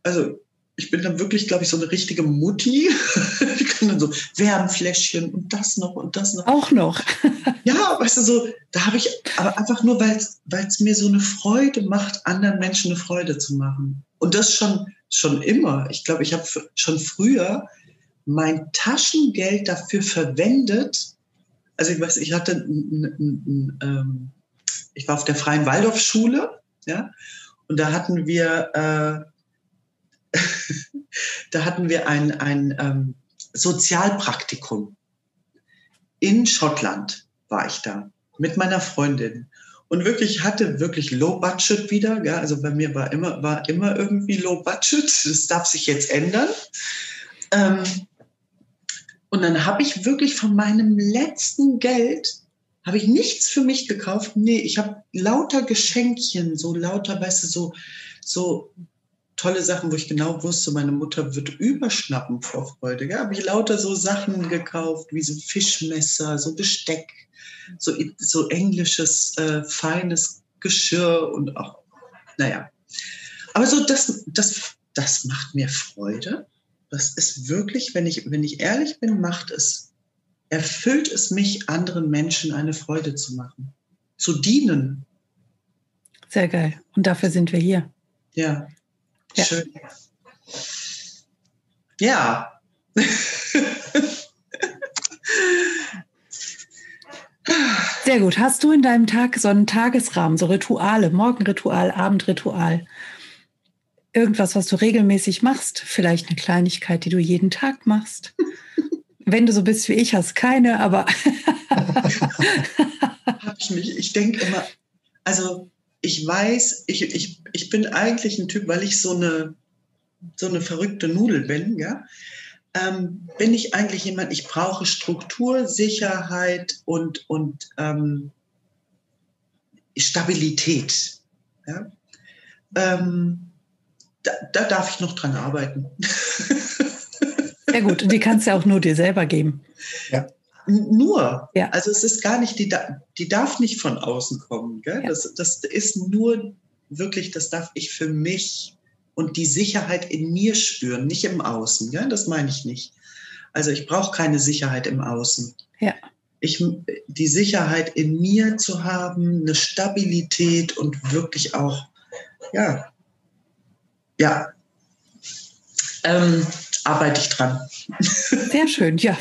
also ich bin dann wirklich, glaube ich, so eine richtige Mutti. ich kann dann so Wärmfläschchen und das noch und das noch. Auch noch. ja, weißt du, so, da habe ich, aber einfach nur, weil es mir so eine Freude macht, anderen Menschen eine Freude zu machen. Und das schon, schon immer. Ich glaube, ich habe schon früher mein Taschengeld dafür verwendet. Also ich weiß, ich hatte, ähm, ich war auf der Freien Waldorfschule, ja, und da hatten wir, äh, da hatten wir ein, ein ähm, Sozialpraktikum. In Schottland war ich da mit meiner Freundin. Und wirklich hatte wirklich Low Budget wieder. Ja, also bei mir war immer, war immer irgendwie Low Budget. Das darf sich jetzt ändern. Ähm, und dann habe ich wirklich von meinem letzten Geld habe ich nichts für mich gekauft. Nee, ich habe lauter Geschenkchen, so lauter, weißt du, so, so tolle Sachen, wo ich genau wusste, meine Mutter wird überschnappen vor Freude. Ja, habe ich lauter so Sachen gekauft, wie so Fischmesser, so Besteck, so, so englisches, äh, feines Geschirr und auch, naja. Aber so, das, das, das macht mir Freude. Das ist wirklich, wenn ich, wenn ich ehrlich bin, macht es, erfüllt es mich, anderen Menschen eine Freude zu machen, zu dienen. Sehr geil. Und dafür sind wir hier. Ja. Ja. Schön. Ja. Sehr gut. Hast du in deinem Tag so einen Tagesrahmen, so Rituale, Morgenritual, Abendritual? Irgendwas, was du regelmäßig machst? Vielleicht eine Kleinigkeit, die du jeden Tag machst? Wenn du so bist wie ich, hast keine, aber. Ich. Ich denke immer, also ich weiß, ich, ich, ich bin eigentlich ein Typ, weil ich so eine, so eine verrückte Nudel bin, ja, ähm, bin ich eigentlich jemand, ich brauche Struktur, Sicherheit und, und ähm, Stabilität. Ja? Ähm, da, da darf ich noch dran arbeiten. Ja gut, die kannst du ja auch nur dir selber geben. Ja. Nur. Ja. Also es ist gar nicht, die, die darf nicht von außen kommen. Gell? Ja. Das, das ist nur wirklich, das darf ich für mich und die Sicherheit in mir spüren, nicht im Außen. Gell? Das meine ich nicht. Also ich brauche keine Sicherheit im Außen. Ja. Ich, die Sicherheit in mir zu haben, eine Stabilität und wirklich auch, ja, ja, ähm, arbeite ich dran. Sehr schön, ja,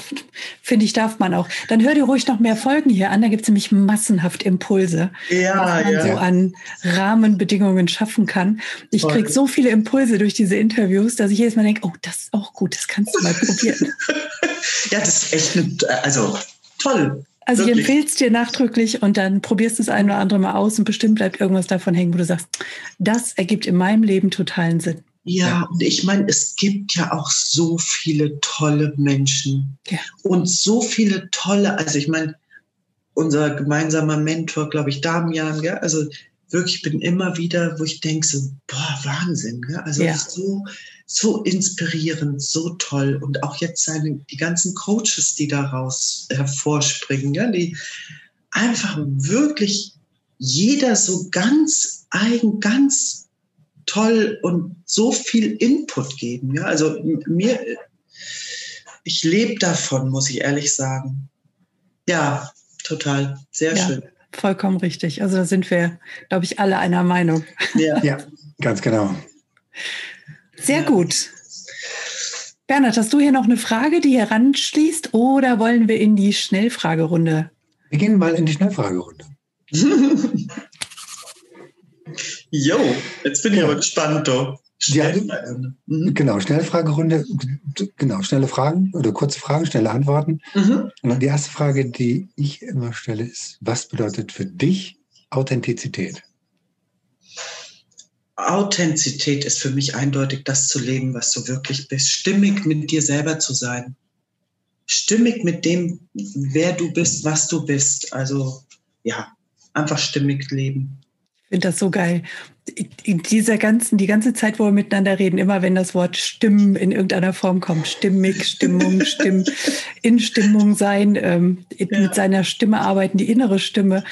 finde ich, darf man auch. Dann hör dir ruhig noch mehr Folgen hier an, da gibt es nämlich massenhaft Impulse, ja, was man ja. so an Rahmenbedingungen schaffen kann. Ich kriege so viele Impulse durch diese Interviews, dass ich jedes Mal denke, oh, das ist auch gut, das kannst du mal probieren. ja, das ist echt, eine, also toll. Also Wirklich? ich empfehle es dir nachdrücklich und dann probierst du es ein oder andere Mal aus und bestimmt bleibt irgendwas davon hängen, wo du sagst, das ergibt in meinem Leben totalen Sinn. Ja, und ich meine, es gibt ja auch so viele tolle Menschen ja. und so viele tolle, also ich meine, unser gemeinsamer Mentor, glaube ich, Damian, gell? also wirklich bin immer wieder, wo ich denke so, boah, Wahnsinn, gell? also ja. so, so inspirierend, so toll und auch jetzt seine, die ganzen Coaches, die daraus hervorspringen, gell? die einfach wirklich jeder so ganz eigen, ganz toll und so viel Input geben. Ja, also mir, ich lebe davon, muss ich ehrlich sagen. Ja, total, sehr ja, schön. Vollkommen richtig. Also da sind wir, glaube ich, alle einer Meinung. Ja, ja ganz genau. Sehr ja. gut. Bernhard, hast du hier noch eine Frage, die hier ranschließt, oder wollen wir in die Schnellfragerunde? Wir gehen mal in die Schnellfragerunde. Jo, jetzt bin ich aber gespannt, du. Ja, mhm. Genau, Schnellfragerunde, genau, schnelle Fragen oder kurze Fragen, schnelle Antworten. Mhm. Und dann die erste Frage, die ich immer stelle, ist, was bedeutet für dich Authentizität? Authentizität ist für mich eindeutig das zu leben, was du wirklich bist. Stimmig mit dir selber zu sein. Stimmig mit dem, wer du bist, was du bist. Also ja, einfach stimmig leben finde das so geil. In dieser ganzen, die ganze Zeit, wo wir miteinander reden, immer wenn das Wort Stimmen in irgendeiner Form kommt, stimmig, Stimmung, Stimm, in Stimmung sein, ähm, ja. mit seiner Stimme arbeiten, die innere Stimme,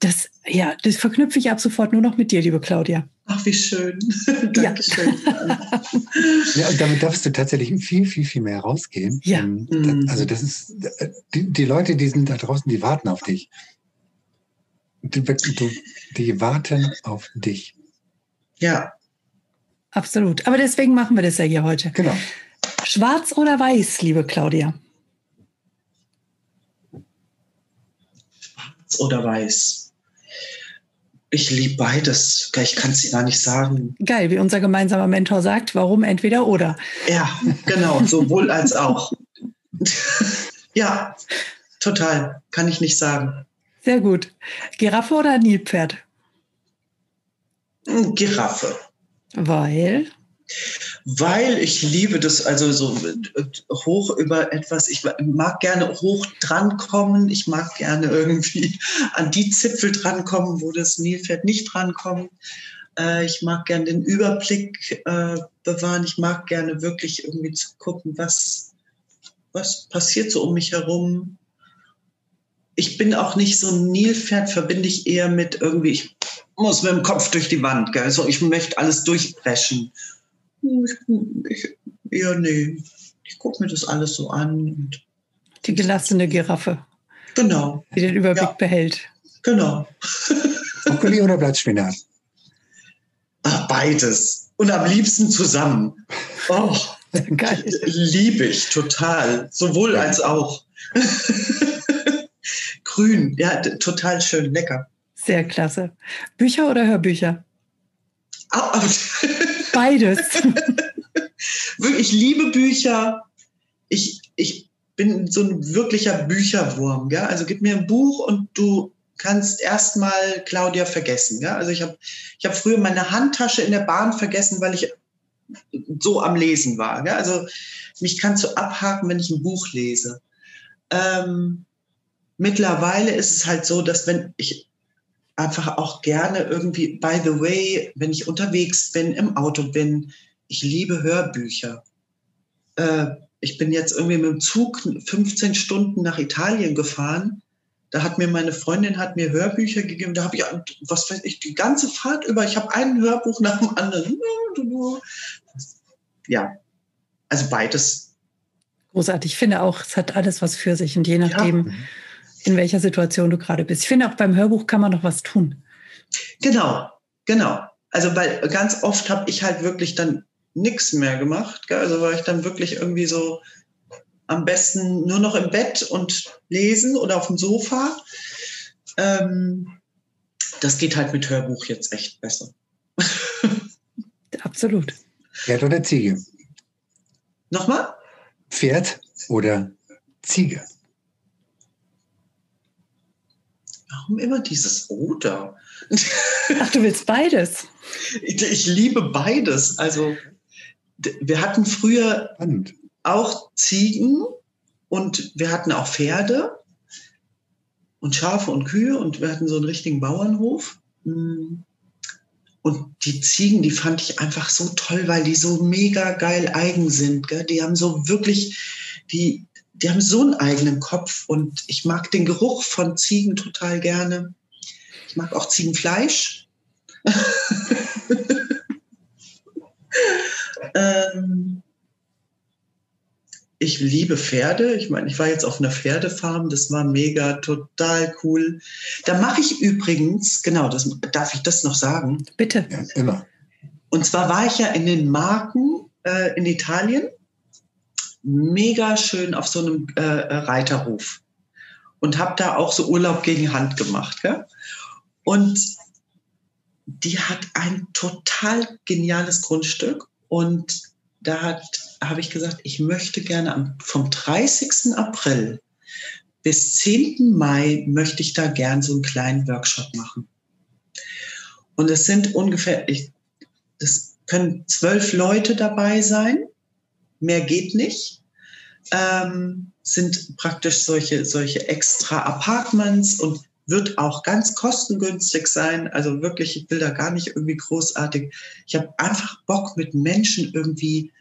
das, ja, das verknüpfe ich ab sofort nur noch mit dir, liebe Claudia. Ach, wie schön. Dankeschön. ja, und damit darfst du tatsächlich viel, viel, viel mehr rausgehen. Ja. Ähm, also das ist, die, die Leute, die sind da draußen, die warten auf dich. Die, die warten auf dich. Ja. Absolut. Aber deswegen machen wir das ja hier heute. Genau. Schwarz oder weiß, liebe Claudia? Schwarz oder weiß? Ich liebe beides. Ich kann es dir gar nicht sagen. Geil, wie unser gemeinsamer Mentor sagt, warum entweder oder. Ja, genau, sowohl als auch. ja, total, kann ich nicht sagen. Sehr gut. Giraffe oder Nilpferd? Giraffe. Weil? Weil ich liebe das, also so hoch über etwas, ich mag gerne hoch drankommen, ich mag gerne irgendwie an die Zipfel drankommen, wo das Nilpferd nicht drankommt. Äh, ich mag gerne den Überblick äh, bewahren, ich mag gerne wirklich irgendwie zu gucken, was, was passiert so um mich herum, ich bin auch nicht so ein Nilpferd, verbinde ich eher mit irgendwie, ich muss mit dem Kopf durch die Wand, gell? So, ich möchte alles durchbrechen. Ich, ich, ja, nee, ich gucke mir das alles so an. die gelassene Giraffe. Genau. Die den Überblick ja. behält. Genau. Brokkoli oder Blattspinat? Ach, beides. Und am liebsten zusammen. Oh, Geil. liebe ich total. Sowohl als auch. Grün, ja, total schön, lecker. Sehr klasse. Bücher oder Hörbücher? Au, au. Beides. Ich liebe Bücher. Ich, ich bin so ein wirklicher Bücherwurm. Ja? Also gib mir ein Buch und du kannst erstmal Claudia vergessen. Ja? Also ich habe ich hab früher meine Handtasche in der Bahn vergessen, weil ich so am Lesen war. Ja? Also mich kannst du abhaken, wenn ich ein Buch lese. Ähm, mittlerweile ist es halt so, dass wenn ich einfach auch gerne irgendwie, by the way, wenn ich unterwegs bin, im Auto bin, ich liebe Hörbücher. Äh, ich bin jetzt irgendwie mit dem Zug 15 Stunden nach Italien gefahren. Da hat mir meine Freundin hat mir Hörbücher gegeben. Da habe ich, was weiß ich, die ganze Fahrt über. Ich habe ein Hörbuch nach dem anderen. Ja, also beides. Großartig. Ich finde auch, es hat alles was für sich und je nachdem, Mhm. In welcher Situation du gerade bist. Ich finde auch beim Hörbuch kann man noch was tun. Genau, genau. Also weil ganz oft habe ich halt wirklich dann nichts mehr gemacht. Gell? Also war ich dann wirklich irgendwie so am besten nur noch im Bett und lesen oder auf dem Sofa. Ähm, das geht halt mit Hörbuch jetzt echt besser. Absolut. Pferd oder Ziege? Nochmal? Pferd oder Ziege? Warum immer dieses Oder? Ach, du willst beides. Ich, ich liebe beides. Also wir hatten früher Spannend. auch Ziegen und wir hatten auch Pferde und Schafe und Kühe und wir hatten so einen richtigen Bauernhof. Und die Ziegen, die fand ich einfach so toll, weil die so mega geil eigen sind. Gell? Die haben so wirklich, die, die haben so einen eigenen Kopf und ich mag den Geruch von Ziegen total gerne. Ich mag auch Ziegenfleisch. ähm, ich liebe Pferde. Ich meine, ich war jetzt auf einer Pferdefarm, das war mega, total cool. Da mache ich übrigens, genau, das, darf ich das noch sagen? Bitte. Ja, immer. Und zwar war ich ja in den Marken äh, in Italien, mega schön auf so einem äh, Reiterhof und habe da auch so Urlaub gegen Hand gemacht. Gell? Und die hat ein total geniales Grundstück und da habe ich gesagt, ich möchte gerne am, vom 30. April bis 10. Mai möchte ich da gern so einen kleinen Workshop machen. Und es sind ungefähr, ich, das können zwölf Leute dabei sein, mehr geht nicht. Ähm, sind praktisch solche, solche extra Apartments und wird auch ganz kostengünstig sein. Also wirklich, ich will da gar nicht irgendwie großartig. Ich habe einfach Bock, mit Menschen irgendwie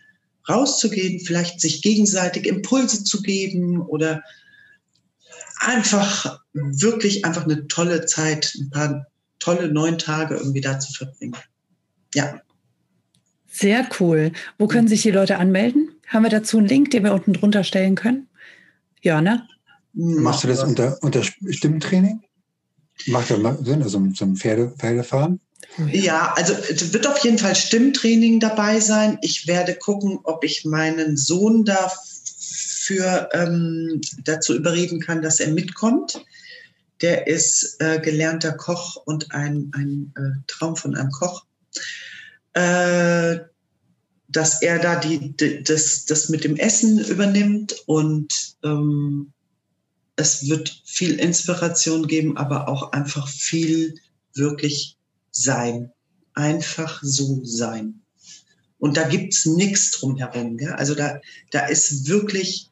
rauszugehen, vielleicht sich gegenseitig Impulse zu geben oder einfach wirklich einfach eine tolle Zeit, ein paar tolle neun Tage irgendwie da zu verbringen. Ja. Sehr cool. Wo können sich die Leute anmelden? Haben wir dazu einen Link, den wir unten drunter stellen können? Ja, ne? Machst du das unter, unter Stimmtraining? Macht das Sinn, also so ein Pferde, Pferdefahren? Ja, also es wird auf jeden Fall Stimmtraining dabei sein. Ich werde gucken, ob ich meinen Sohn dafür ähm, dazu überreden kann, dass er mitkommt. Der ist äh, gelernter Koch und ein, ein äh, Traum von einem Koch. Äh, dass er da die, die, das, das mit dem Essen übernimmt und ähm, es wird viel Inspiration geben, aber auch einfach viel wirklich sein. Einfach so sein. Und da gibt's nichts drumherum. Gell? Also da, da ist wirklich,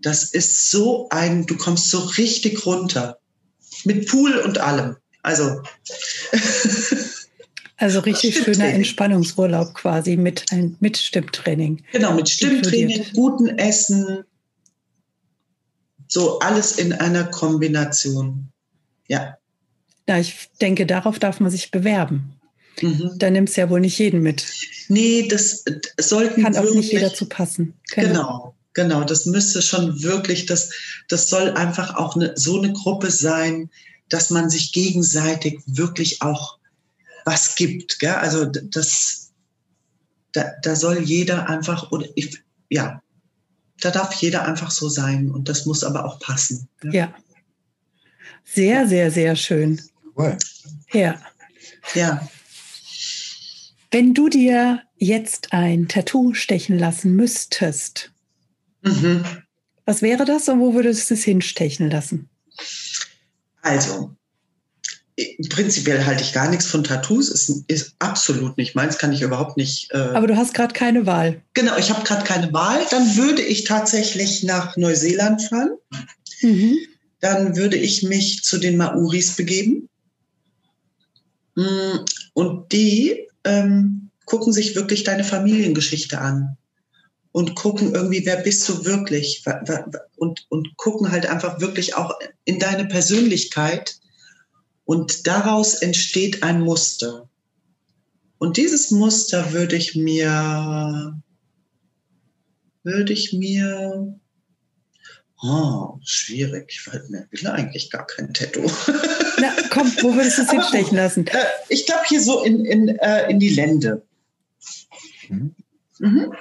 das ist so ein, du kommst so richtig runter. Mit Pool und allem. Also. Also richtig schöner. Entspannungsurlaub quasi mit, ein, mit Stimmtraining. Genau, mit Stimmtraining, gutem Essen. So alles in einer Kombination. Ja. Ja, ich denke, darauf darf man sich bewerben. Mhm. Da nimmst ja wohl nicht jeden mit. Nee, das, das sollten Kann auch wirklich, nicht jeder zu passen. Genau, genau. Das müsste schon wirklich, das, das soll einfach auch eine, so eine Gruppe sein, dass man sich gegenseitig wirklich auch was gibt. Gell? Also das, da, da soll jeder einfach, oder ich, ja, da darf jeder einfach so sein und das muss aber auch passen. Ja. ja. Sehr, sehr, sehr schön. Cool. Ja. Ja. Wenn du dir jetzt ein Tattoo stechen lassen müsstest, mhm. was wäre das und wo würdest du es hinstechen lassen? Also, prinzipiell halte ich gar nichts von Tattoos, ist, ist absolut nicht meins, kann ich überhaupt nicht. Äh Aber du hast gerade keine Wahl. Genau, ich habe gerade keine Wahl. Dann würde ich tatsächlich nach Neuseeland fahren. Mhm. Dann würde ich mich zu den Maoris begeben. Mm, und die ähm, gucken sich wirklich deine Familiengeschichte an und gucken irgendwie, wer bist du wirklich und, und gucken halt einfach wirklich auch in deine Persönlichkeit und daraus entsteht ein Muster. Und dieses Muster würde ich mir, würde ich mir, oh, schwierig, ich will eigentlich gar kein Tattoo. Na, komm, wo würdest du es hinstechen lassen? Äh, ich glaube hier so in, in, äh, in die Lände. Mhm. Mhm.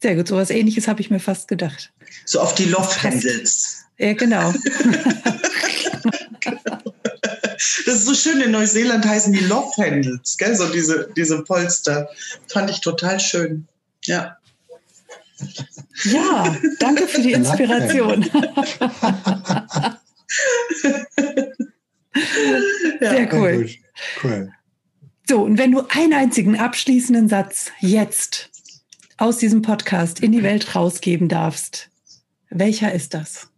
Sehr gut, so was ähnliches habe ich mir fast gedacht. So auf die Love Handles. Ja, genau. Das ist so schön, in Neuseeland heißen die Love Handles, gell? so diese, diese Polster. Fand ich total schön. Ja. Ja, danke für die Inspiration. Sehr cool. Cool. So, und wenn du einen einzigen abschließenden Satz jetzt aus diesem Podcast in die Welt rausgeben darfst, welcher ist das?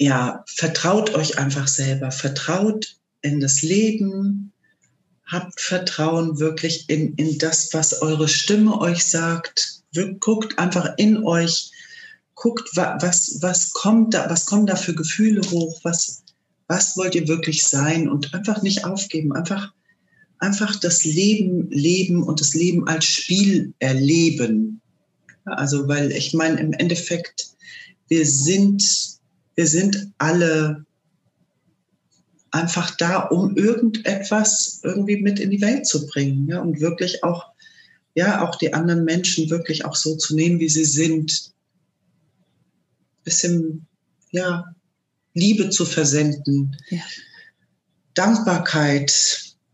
Ja, vertraut euch einfach selber, vertraut in das Leben, habt Vertrauen wirklich in, in das, was eure Stimme euch sagt. Guckt einfach in euch, guckt, was, was, kommt da, was kommen da für Gefühle hoch, was, was wollt ihr wirklich sein? Und einfach nicht aufgeben, einfach, einfach das Leben leben und das Leben als Spiel erleben. Also, weil ich meine, im Endeffekt, wir sind wir sind alle einfach da, um irgendetwas irgendwie mit in die Welt zu bringen ja, und wirklich auch, ja, auch die anderen Menschen wirklich auch so zu nehmen, wie sie sind. Bisschen, ja, Liebe zu versenden, ja. Dankbarkeit,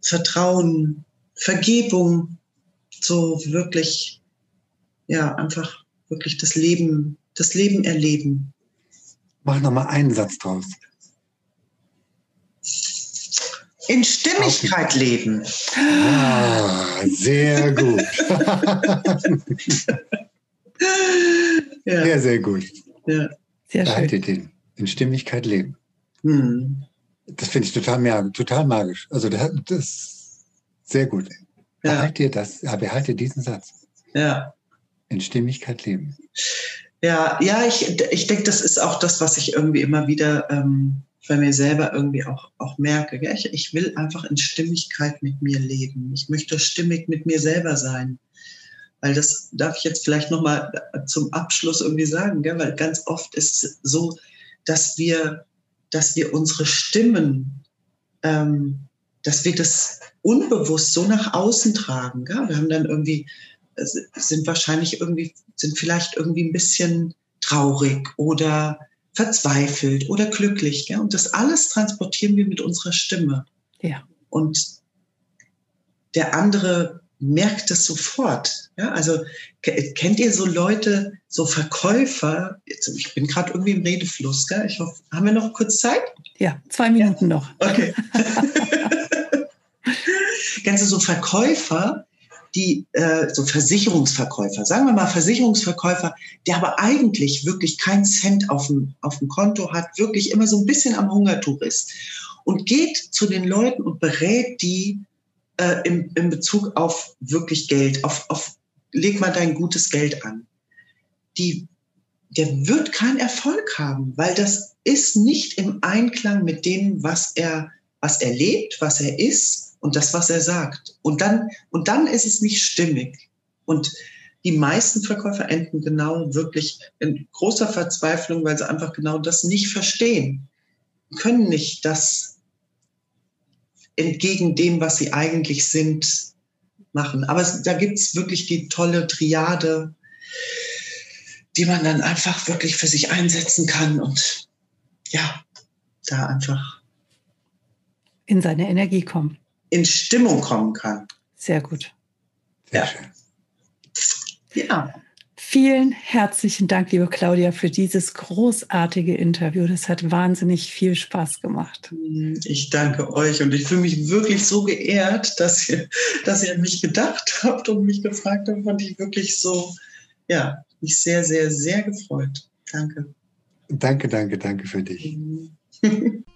Vertrauen, Vergebung, so wirklich, ja, einfach wirklich das Leben, das Leben erleben. Mach noch mal einen Satz draus. In Stimmigkeit okay. leben. Ah, sehr gut. ja. Sehr, sehr gut. Ja. Sehr Behaltet schön. den. In Stimmigkeit leben. Hm. Das finde ich total, total magisch. Also das, das sehr gut. Ja. Behalte das, ja, behalte diesen Satz. Ja. In Stimmigkeit leben. Ja, ja, ich, ich denke, das ist auch das, was ich irgendwie immer wieder ähm, bei mir selber irgendwie auch, auch merke. Ich, ich will einfach in Stimmigkeit mit mir leben. Ich möchte stimmig mit mir selber sein. Weil das darf ich jetzt vielleicht nochmal zum Abschluss irgendwie sagen, gell? weil ganz oft ist es so, dass wir, dass wir unsere Stimmen, ähm, dass wir das unbewusst so nach außen tragen. Gell? Wir haben dann irgendwie sind wahrscheinlich irgendwie, sind vielleicht irgendwie ein bisschen traurig oder verzweifelt oder glücklich. Gell? Und das alles transportieren wir mit unserer Stimme. Ja. Und der andere merkt es sofort. Ja? Also kennt ihr so Leute, so Verkäufer? Ich bin gerade irgendwie im Redefluss. Gell? Ich hoffe, haben wir noch kurz Zeit? Ja, zwei Minuten ja. noch. Okay. Kennst du so Verkäufer, die äh, so Versicherungsverkäufer, sagen wir mal Versicherungsverkäufer, der aber eigentlich wirklich keinen Cent auf dem, auf dem Konto hat, wirklich immer so ein bisschen am Hungertuch ist und geht zu den Leuten und berät die äh, im, im Bezug auf wirklich Geld, auf, auf leg mal dein gutes Geld an. Die, der wird keinen Erfolg haben, weil das ist nicht im Einklang mit dem, was er, was er lebt, was er ist und das, was er sagt. Und dann, und dann ist es nicht stimmig. Und die meisten Verkäufer enden genau wirklich in großer Verzweiflung, weil sie einfach genau das nicht verstehen. Können nicht das entgegen dem, was sie eigentlich sind, machen. Aber es, da gibt's wirklich die tolle Triade, die man dann einfach wirklich für sich einsetzen kann und ja, da einfach in seine Energie kommen. In Stimmung kommen kann. Sehr gut. Sehr Ja. schön. Ja, Vielen herzlichen Dank, liebe Claudia, für dieses großartige Interview. Das hat wahnsinnig viel Spaß gemacht. ich danke euch und ich fühle mich wirklich so geehrt, dass ihr, dass ihr an mich gedacht habt und mich gefragt habt. Fand ich wirklich so, ja, mich sehr, sehr, sehr gefreut. Danke. Danke, danke, danke für dich.